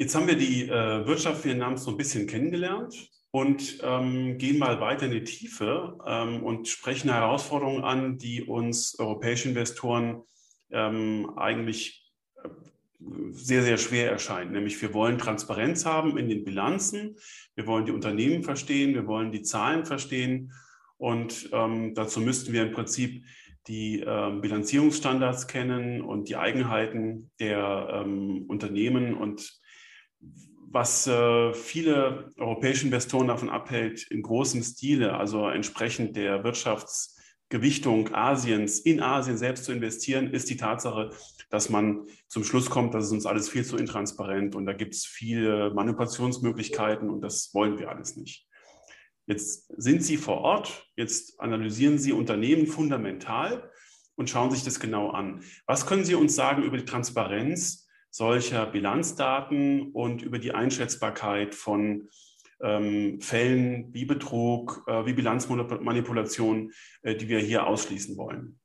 Jetzt haben wir die äh, Wirtschaft Vietnams so ein bisschen kennengelernt und ähm, gehen mal weiter in die Tiefe ähm, und sprechen Herausforderungen an, die uns europäische Investoren ähm, eigentlich äh, sehr, sehr schwer erscheinen. Nämlich wir wollen Transparenz haben in den Bilanzen, wir wollen die Unternehmen verstehen, wir wollen die Zahlen verstehen und ähm, dazu müssten wir im Prinzip die ähm, Bilanzierungsstandards kennen und die Eigenheiten der ähm, Unternehmen und was äh, viele europäische Investoren davon abhält, in großem Stile, also entsprechend der Wirtschaftsgewichtung Asiens, in Asien selbst zu investieren, ist die Tatsache, dass man zum Schluss kommt, dass es uns alles viel zu intransparent und da gibt es viele Manipulationsmöglichkeiten und das wollen wir alles nicht. Jetzt sind Sie vor Ort, jetzt analysieren Sie Unternehmen fundamental und schauen sich das genau an. Was können Sie uns sagen über die Transparenz solcher Bilanzdaten und über die Einschätzbarkeit von ähm, Fällen wie Betrug, äh, wie Bilanzmanipulation, äh, die wir hier ausschließen wollen?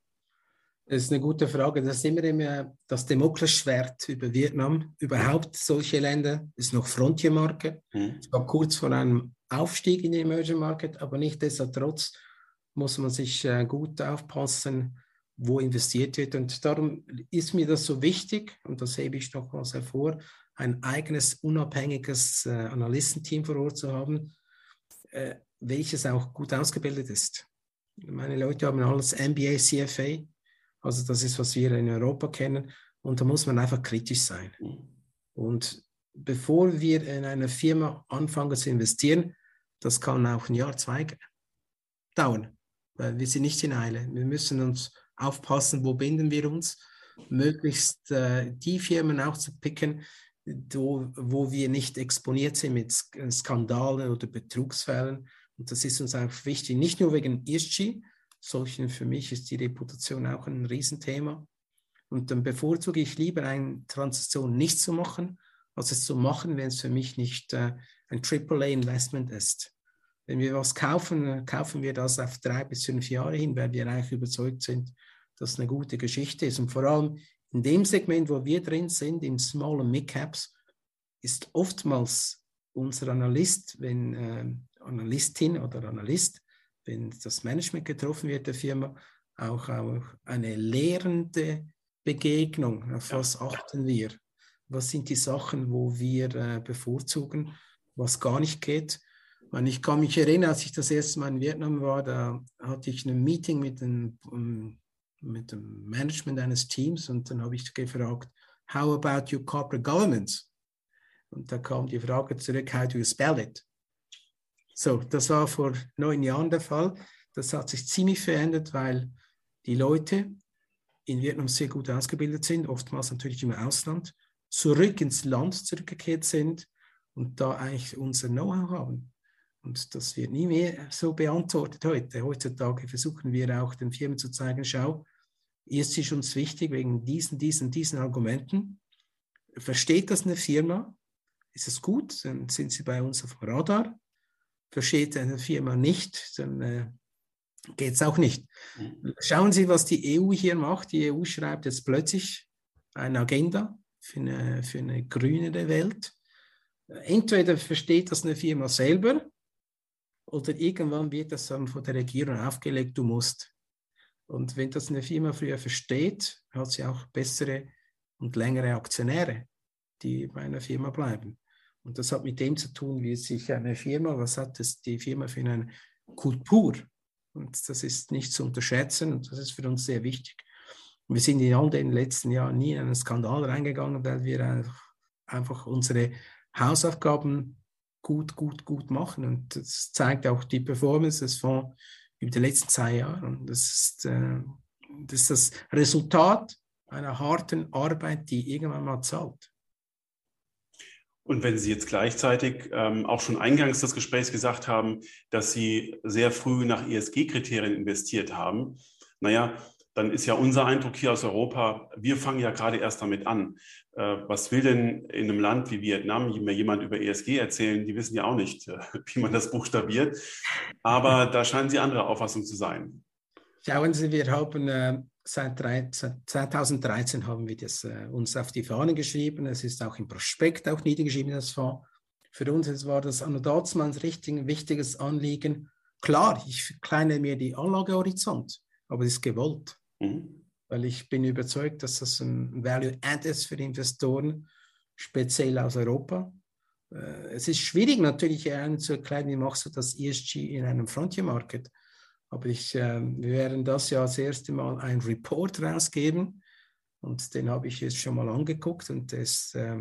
Das ist eine gute Frage. Das ist immer, immer das Damoklesschwert über Vietnam. Überhaupt solche Länder ist noch Frontiermarke. Hm. Es war kurz vor einem Aufstieg in den Emerging Market, aber nicht destotrotz muss man sich äh, gut aufpassen, wo investiert wird. Und darum ist mir das so wichtig, und das hebe ich nochmals hervor, ein eigenes unabhängiges äh, Analystenteam vor Ort zu haben, äh, welches auch gut ausgebildet ist. Meine Leute haben alles MBA, CFA, also das ist, was wir in Europa kennen, und da muss man einfach kritisch sein. Und bevor wir in eine Firma anfangen zu investieren, das kann auch ein Jahr, zwei dauern, weil wir sind nicht in Eile. Wir müssen uns aufpassen, wo binden wir uns, möglichst äh, die Firmen auch zu picken, wo, wo wir nicht exponiert sind mit Skandalen oder Betrugsfällen. Und das ist uns auch wichtig, nicht nur wegen ESG, solchen für mich ist die Reputation auch ein Riesenthema. Und dann bevorzuge ich lieber eine Transaktion nicht zu machen, als es zu machen, wenn es für mich nicht äh, ein AAA-Investment ist. Wenn wir was kaufen, kaufen wir das auf drei bis fünf Jahre hin, weil wir eigentlich überzeugt sind, dass es eine gute Geschichte ist. Und vor allem in dem Segment, wo wir drin sind, im Small- und Mid-Caps, ist oftmals unser Analyst, wenn äh, Analystin oder Analyst, wenn das Management getroffen wird der Firma, auch, auch eine lehrende Begegnung. Auf was achten wir? Was sind die Sachen, wo wir äh, bevorzugen, was gar nicht geht? Und ich kann mich erinnern, als ich das erste Mal in Vietnam war, da hatte ich ein Meeting mit dem, mit dem Management eines Teams und dann habe ich gefragt, how about your corporate governance? Und da kam die Frage zurück, how do you spell it? So, das war vor neun Jahren der Fall. Das hat sich ziemlich verändert, weil die Leute in Vietnam sehr gut ausgebildet sind, oftmals natürlich im Ausland, zurück ins Land zurückgekehrt sind und da eigentlich unser Know-how haben. Und das wird nie mehr so beantwortet heute. Heutzutage versuchen wir auch den Firmen zu zeigen, schau, ist es uns wichtig wegen diesen, diesen, diesen Argumenten. Versteht das eine Firma? Ist es gut? Dann sind sie bei uns auf dem Radar. Versteht eine Firma nicht, dann äh, geht es auch nicht. Mhm. Schauen Sie, was die EU hier macht. Die EU schreibt jetzt plötzlich eine Agenda für eine, für eine grünere Welt. Entweder versteht das eine Firma selber oder irgendwann wird das dann von der Regierung aufgelegt, du musst. Und wenn das eine Firma früher versteht, hat sie auch bessere und längere Aktionäre, die bei einer Firma bleiben. Und das hat mit dem zu tun, wie sich eine Firma, was hat das die Firma für eine Kultur? Und das ist nicht zu unterschätzen und das ist für uns sehr wichtig. Wir sind in all den letzten Jahren nie in einen Skandal reingegangen, weil wir einfach unsere Hausaufgaben gut, gut, gut machen. Und das zeigt auch die Performance des Fonds über die letzten zwei Jahre. Und das ist, äh, das ist das Resultat einer harten Arbeit, die irgendwann mal zahlt. Und wenn Sie jetzt gleichzeitig ähm, auch schon eingangs des Gesprächs gesagt haben, dass Sie sehr früh nach ESG-Kriterien investiert haben, naja, dann ist ja unser Eindruck hier aus Europa, wir fangen ja gerade erst damit an. Äh, was will denn in einem Land wie Vietnam mir jemand über ESG erzählen? Die wissen ja auch nicht, äh, *laughs* wie man das buchstabiert. Aber da scheinen Sie andere Auffassung zu sein. Schauen Sie, wir haben äh, seit 2013 haben wir das uns auf die Fahne geschrieben. Es ist auch im Prospekt auch niedergeschrieben, das Fonds. Für uns war das an richtig ein wichtiges Anliegen. Klar, ich verkleine mir die Anlagehorizont, aber es ist gewollt. Mhm. Weil ich bin überzeugt, dass das ein Value-Add ist für Investoren, speziell aus Europa. Äh, es ist schwierig natürlich zu erklären, wie machst du das ESG in einem Frontier-Market. Aber ich, äh, wir werden das ja das erste Mal ein Report rausgeben und den habe ich jetzt schon mal angeguckt und der ist äh,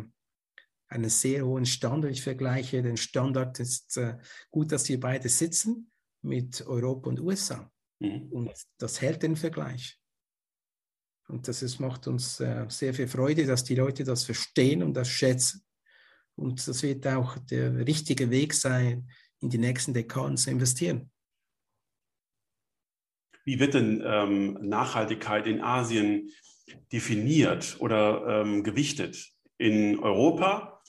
einen sehr hohen Standard. Ich vergleiche den Standard, ist äh, gut, dass wir beide sitzen mit Europa und USA. Mhm. Und das hält den Vergleich. Und das ist, macht uns äh, sehr viel Freude, dass die Leute das verstehen und das schätzen. Und das wird auch der richtige Weg sein, in die nächsten Dekaden zu investieren. Wie wird denn ähm, Nachhaltigkeit in Asien definiert oder ähm, gewichtet? In Europa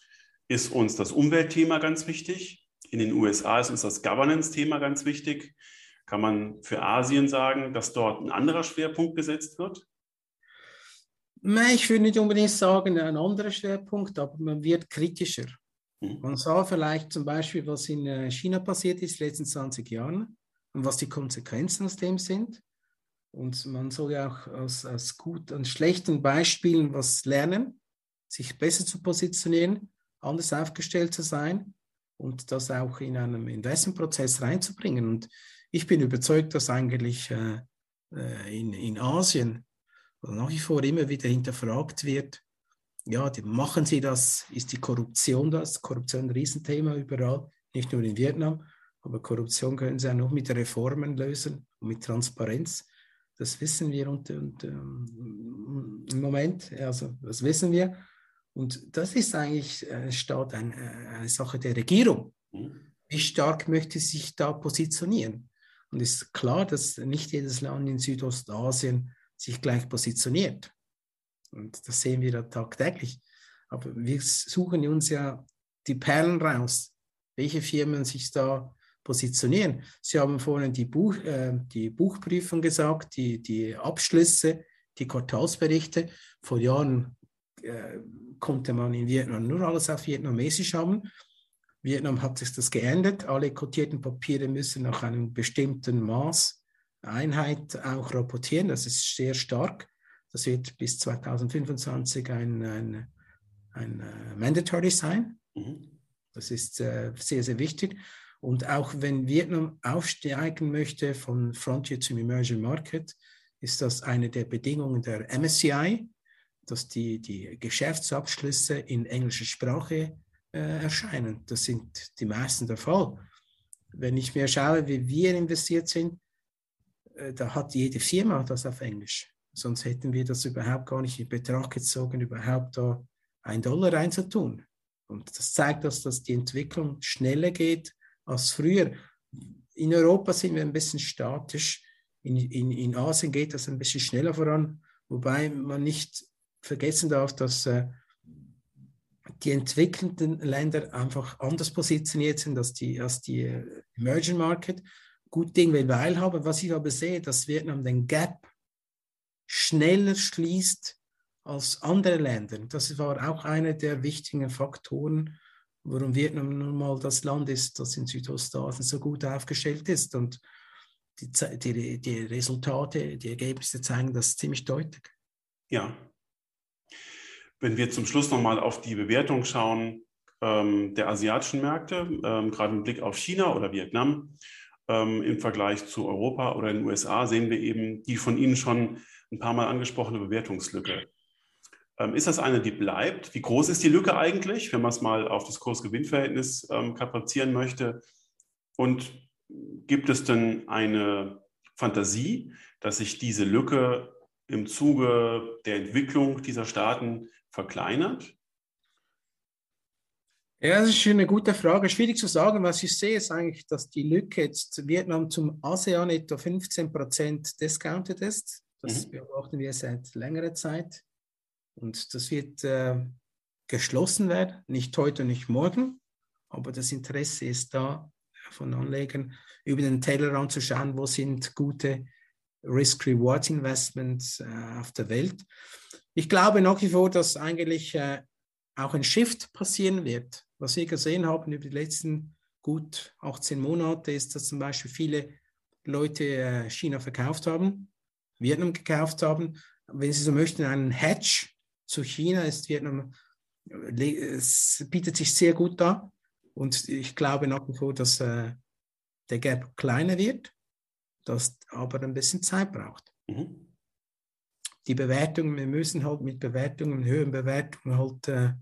ist uns das Umweltthema ganz wichtig. In den USA ist uns das Governance-Thema ganz wichtig. Kann man für Asien sagen, dass dort ein anderer Schwerpunkt gesetzt wird? Ich würde nicht unbedingt sagen, ein anderer Schwerpunkt, aber man wird kritischer. Mhm. Man sah vielleicht zum Beispiel, was in äh, China passiert ist in den letzten 20 Jahren und was die Konsequenzen aus dem sind. Und man soll ja auch aus, aus gut und schlechten Beispielen was lernen, sich besser zu positionieren, anders aufgestellt zu sein und das auch in einem Investmentprozess reinzubringen. Und ich bin überzeugt, dass eigentlich äh, äh in, in Asien nach wie vor immer wieder hinterfragt wird, ja, machen sie das, ist die Korruption das? Korruption ein Riesenthema überall, nicht nur in Vietnam. Aber Korruption können sie auch noch mit Reformen lösen und mit Transparenz. Das wissen wir und, und ähm, im Moment, also das wissen wir. Und das ist eigentlich äh, Staat ein, äh, eine Sache der Regierung. Mhm. Wie stark möchte sich da positionieren? Und es ist klar, dass nicht jedes Land in Südostasien sich gleich positioniert. Und das sehen wir da tagtäglich. Aber wir suchen uns ja die Perlen raus, welche Firmen sich da positionieren. Sie haben vorhin die, Buch, äh, die Buchprüfung gesagt, die, die Abschlüsse, die Quartalsberichte. Vor Jahren äh, konnte man in Vietnam nur alles auf Vietnamesisch haben. Vietnam hat sich das geändert. Alle kotierten Papiere müssen nach einem bestimmten Maß Einheit auch rapportieren. Das ist sehr stark. Das wird bis 2025 ein, ein, ein uh, Mandatory sein. Mhm. Das ist äh, sehr, sehr wichtig. Und auch wenn Vietnam aufsteigen möchte von Frontier zum Emerging Market, ist das eine der Bedingungen der MSCI, dass die, die Geschäftsabschlüsse in englischer Sprache äh, erscheinen. Das sind die meisten der Fall. Wenn ich mir schaue, wie wir investiert sind, äh, da hat jede Firma das auf Englisch. Sonst hätten wir das überhaupt gar nicht in Betracht gezogen, überhaupt da ein Dollar reinzutun. Und das zeigt uns, dass die Entwicklung schneller geht als früher. In Europa sind wir ein bisschen statisch. In, in, in Asien geht das ein bisschen schneller voran, wobei man nicht vergessen darf, dass äh, die entwickelnden Länder einfach anders positioniert sind als die, als die äh, Emerging Market. Gut Ding will Weil haben. Was ich aber sehe, dass Vietnam den Gap schneller schließt als andere Länder. Das war auch einer der wichtigen Faktoren, warum Vietnam nun mal das Land ist, das in Südostasien so gut aufgestellt ist. Und die, die, die Resultate, die Ergebnisse zeigen das ziemlich deutlich. Ja. Wenn wir zum Schluss nochmal auf die Bewertung schauen ähm, der asiatischen Märkte, ähm, gerade mit Blick auf China oder Vietnam, ähm, im Vergleich zu Europa oder den USA, sehen wir eben die von Ihnen schon ein paar Mal angesprochene Bewertungslücke. Ähm, ist das eine, die bleibt? Wie groß ist die Lücke eigentlich, wenn man es mal auf das Kurs-Gewinn-Verhältnis ähm, kaprizieren möchte? Und gibt es denn eine Fantasie, dass sich diese Lücke im Zuge der Entwicklung dieser Staaten verkleinert? Ja, das ist eine gute Frage. Schwierig zu sagen. Was ich sehe, ist eigentlich, dass die Lücke jetzt Vietnam zum ASEAN etwa 15 Prozent discounted ist. Das mhm. beobachten wir seit längerer Zeit. Und das wird äh, geschlossen werden, nicht heute, nicht morgen. Aber das Interesse ist da von Anlegern, über den Tellerrand zu schauen, wo sind gute Risk-Reward-Investments äh, auf der Welt. Ich glaube nach wie vor, dass eigentlich äh, auch ein Shift passieren wird. Was wir gesehen haben über die letzten gut 18 Monate, ist, dass zum Beispiel viele Leute äh, China verkauft haben, Vietnam gekauft haben. Wenn Sie so möchten, einen Hedge zu China ist Vietnam, es bietet sich sehr gut da. Und ich glaube nach wie vor, dass äh, der Gap kleiner wird, das aber ein bisschen Zeit braucht. Mhm. Die Bewertungen, wir müssen halt mit Bewertungen, höheren Bewertungen halt äh,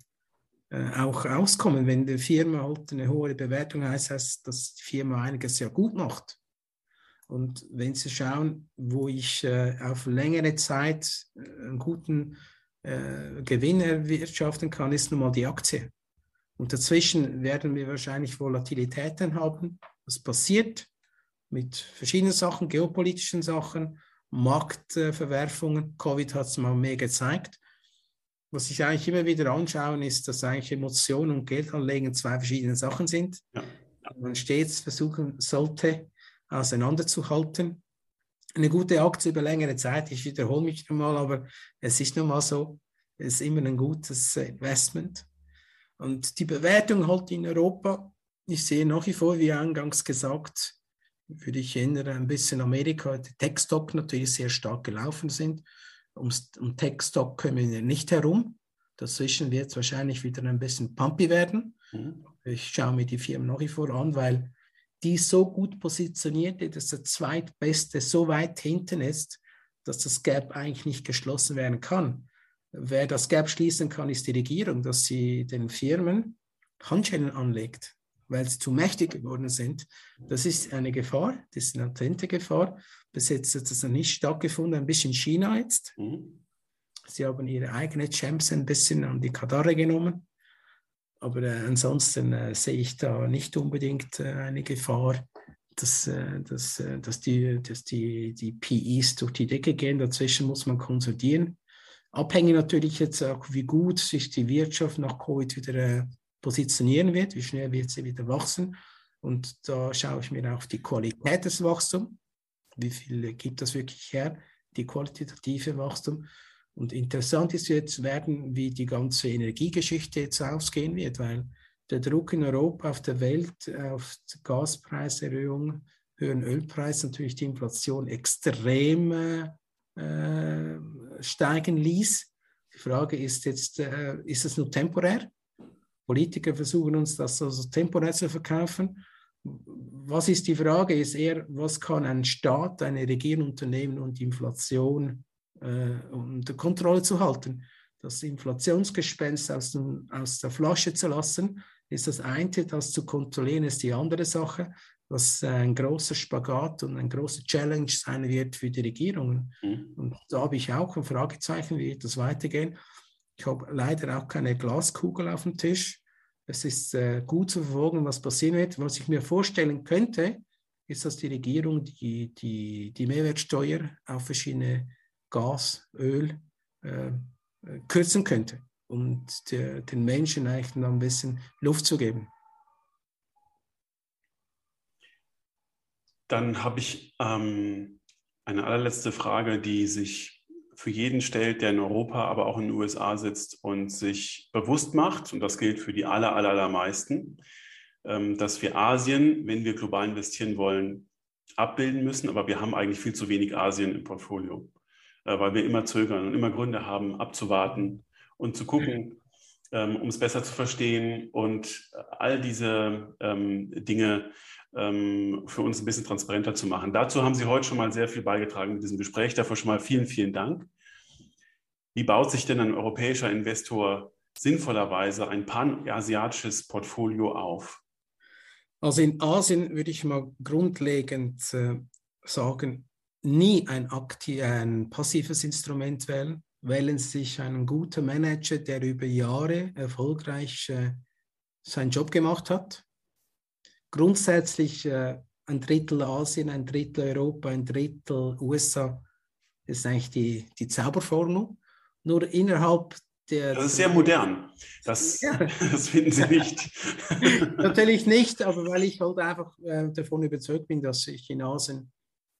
äh, auch auskommen. Wenn die Firma halt eine hohe Bewertung heißt, heißt dass die Firma einiges ja gut macht. Und wenn Sie schauen, wo ich äh, auf längere Zeit äh, einen guten äh, Gewinn erwirtschaften kann, ist nun mal die Aktie. Und dazwischen werden wir wahrscheinlich Volatilitäten haben. Das passiert mit verschiedenen Sachen, geopolitischen Sachen, Marktverwerfungen. Covid hat es mal mehr gezeigt. Was ich eigentlich immer wieder anschaue, ist, dass eigentlich Emotionen und Geldanlegen zwei verschiedene Sachen sind. Ja. Man stets versuchen sollte, auseinanderzuhalten. Eine gute Aktie über längere Zeit, ich wiederhole mich nochmal, aber es ist nun mal so, es ist immer ein gutes Investment. Und die Bewertung halt in Europa, ich sehe nach wie vor, wie eingangs gesagt, würde ich erinnern, ein bisschen Amerika, die Tech-Stock natürlich sehr stark gelaufen sind. Um, um Tech-Stock kommen wir nicht herum. Dazwischen wird es wahrscheinlich wieder ein bisschen pumpy werden. Mhm. Ich schaue mir die Firmen nach wie vor an, weil die so gut positioniert ist, dass der zweitbeste so weit hinten ist, dass das Gap eigentlich nicht geschlossen werden kann. Wer das Gap schließen kann, ist die Regierung, dass sie den Firmen Handschellen anlegt weil sie zu mächtig geworden sind. Das ist eine Gefahr, das ist eine latente Gefahr. Bis jetzt hat das noch nicht stattgefunden, ein bisschen China jetzt. Mhm. Sie haben ihre eigenen Champs ein bisschen an die Kadare genommen. Aber äh, ansonsten äh, sehe ich da nicht unbedingt äh, eine Gefahr, dass, äh, dass, äh, dass, die, dass die, die PIs durch die Decke gehen. Dazwischen muss man konsolidieren. Abhängig natürlich jetzt auch, wie gut sich die Wirtschaft nach Covid wieder äh, positionieren wird, wie schnell wird sie wieder wachsen. Und da schaue ich mir auch die Qualität des Wachstums, wie viel gibt das wirklich her, die qualitative Wachstum. Und interessant ist jetzt werden, wie die ganze Energiegeschichte jetzt ausgehen wird, weil der Druck in Europa auf der Welt auf Gaspreiserhöhung, höheren Ölpreis natürlich die Inflation extrem äh, steigen ließ. Die Frage ist jetzt, äh, ist es nur temporär Politiker versuchen uns das also temporär zu verkaufen. Was ist die Frage? Ist eher, was kann ein Staat, eine Regierung unternehmen, um die Inflation äh, unter Kontrolle zu halten? Das Inflationsgespenst aus, dem, aus der Flasche zu lassen, ist das eine, das zu kontrollieren, ist die andere Sache, was ein großer Spagat und ein großer Challenge sein wird für die Regierungen. Mhm. Und da habe ich auch ein Fragezeichen, wie wird das weitergehen. Ich habe leider auch keine Glaskugel auf dem Tisch. Es ist äh, gut zu verfolgen, was passieren wird. Was ich mir vorstellen könnte, ist, dass die Regierung die, die, die Mehrwertsteuer auf verschiedene Gas, Öl äh, kürzen könnte, um der, den Menschen eigentlich noch ein bisschen Luft zu geben. Dann habe ich ähm, eine allerletzte Frage, die sich für jeden stellt, der in Europa, aber auch in den USA sitzt und sich bewusst macht, und das gilt für die aller, aller, allermeisten, ähm, dass wir Asien, wenn wir global investieren wollen, abbilden müssen, aber wir haben eigentlich viel zu wenig Asien im Portfolio, äh, weil wir immer zögern und immer Gründe haben, abzuwarten und zu gucken, um es besser zu verstehen und all diese ähm, Dinge ähm, für uns ein bisschen transparenter zu machen. Dazu haben Sie heute schon mal sehr viel beigetragen mit diesem Gespräch. Dafür schon mal vielen, vielen Dank. Wie baut sich denn ein europäischer Investor sinnvollerweise ein panasiatisches Portfolio auf? Also in Asien würde ich mal grundlegend äh, sagen, nie ein, aktiv, ein passives Instrument wählen. Wählen Sie sich einen guten Manager, der über Jahre erfolgreich äh, seinen Job gemacht hat. Grundsätzlich äh, ein Drittel Asien, ein Drittel Europa, ein Drittel USA ist eigentlich die, die Zauberformel. Nur innerhalb der. Das ist sehr modern. Das, *laughs* ja. das finden Sie nicht. *laughs* Natürlich nicht, aber weil ich halt einfach äh, davon überzeugt bin, dass ich in Asien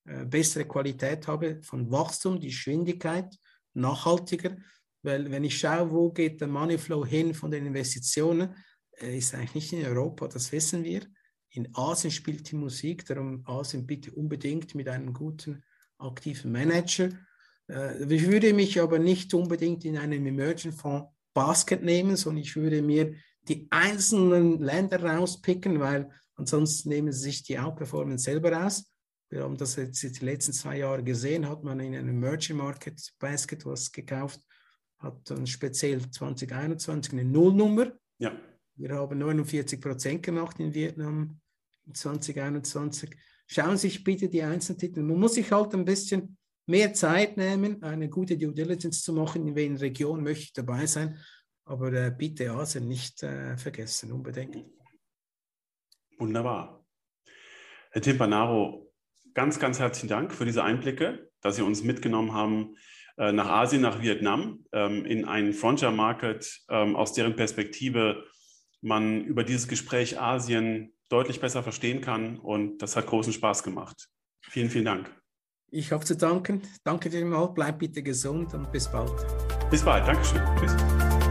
äh, bessere Qualität habe von Wachstum, die Geschwindigkeit, nachhaltiger. Weil wenn ich schaue, wo geht der Moneyflow hin von den Investitionen, äh, ist eigentlich nicht in Europa, das wissen wir. In Asien spielt die Musik, darum Asien bitte unbedingt mit einem guten, aktiven Manager. Äh, ich würde mich aber nicht unbedingt in einem Emerging Fonds Basket nehmen, sondern ich würde mir die einzelnen Länder rauspicken, weil ansonsten nehmen sie sich die Outperformance selber raus. Wir haben das jetzt die letzten zwei Jahre gesehen, hat man in einem Emerging Market Basket was gekauft, hat dann speziell 2021 eine Nullnummer. Ja. Wir haben 49 Prozent gemacht in Vietnam, 2021. Schauen Sie sich bitte die Einzeltitel. Man muss sich halt ein bisschen mehr Zeit nehmen, eine gute Due Diligence zu machen, in welcher Region möchte ich dabei sein. Aber äh, bitte Asien nicht äh, vergessen, unbedingt. Wunderbar. Herr Timpanaro, ganz, ganz herzlichen Dank für diese Einblicke, dass Sie uns mitgenommen haben äh, nach Asien, nach Vietnam, ähm, in einen Frontier-Market, ähm, aus deren Perspektive man über dieses Gespräch Asien deutlich besser verstehen kann. Und das hat großen Spaß gemacht. Vielen, vielen Dank. Ich habe zu danken. Danke dir mal. Bleib bitte gesund und bis bald. Bis bald. Dankeschön. Tschüss.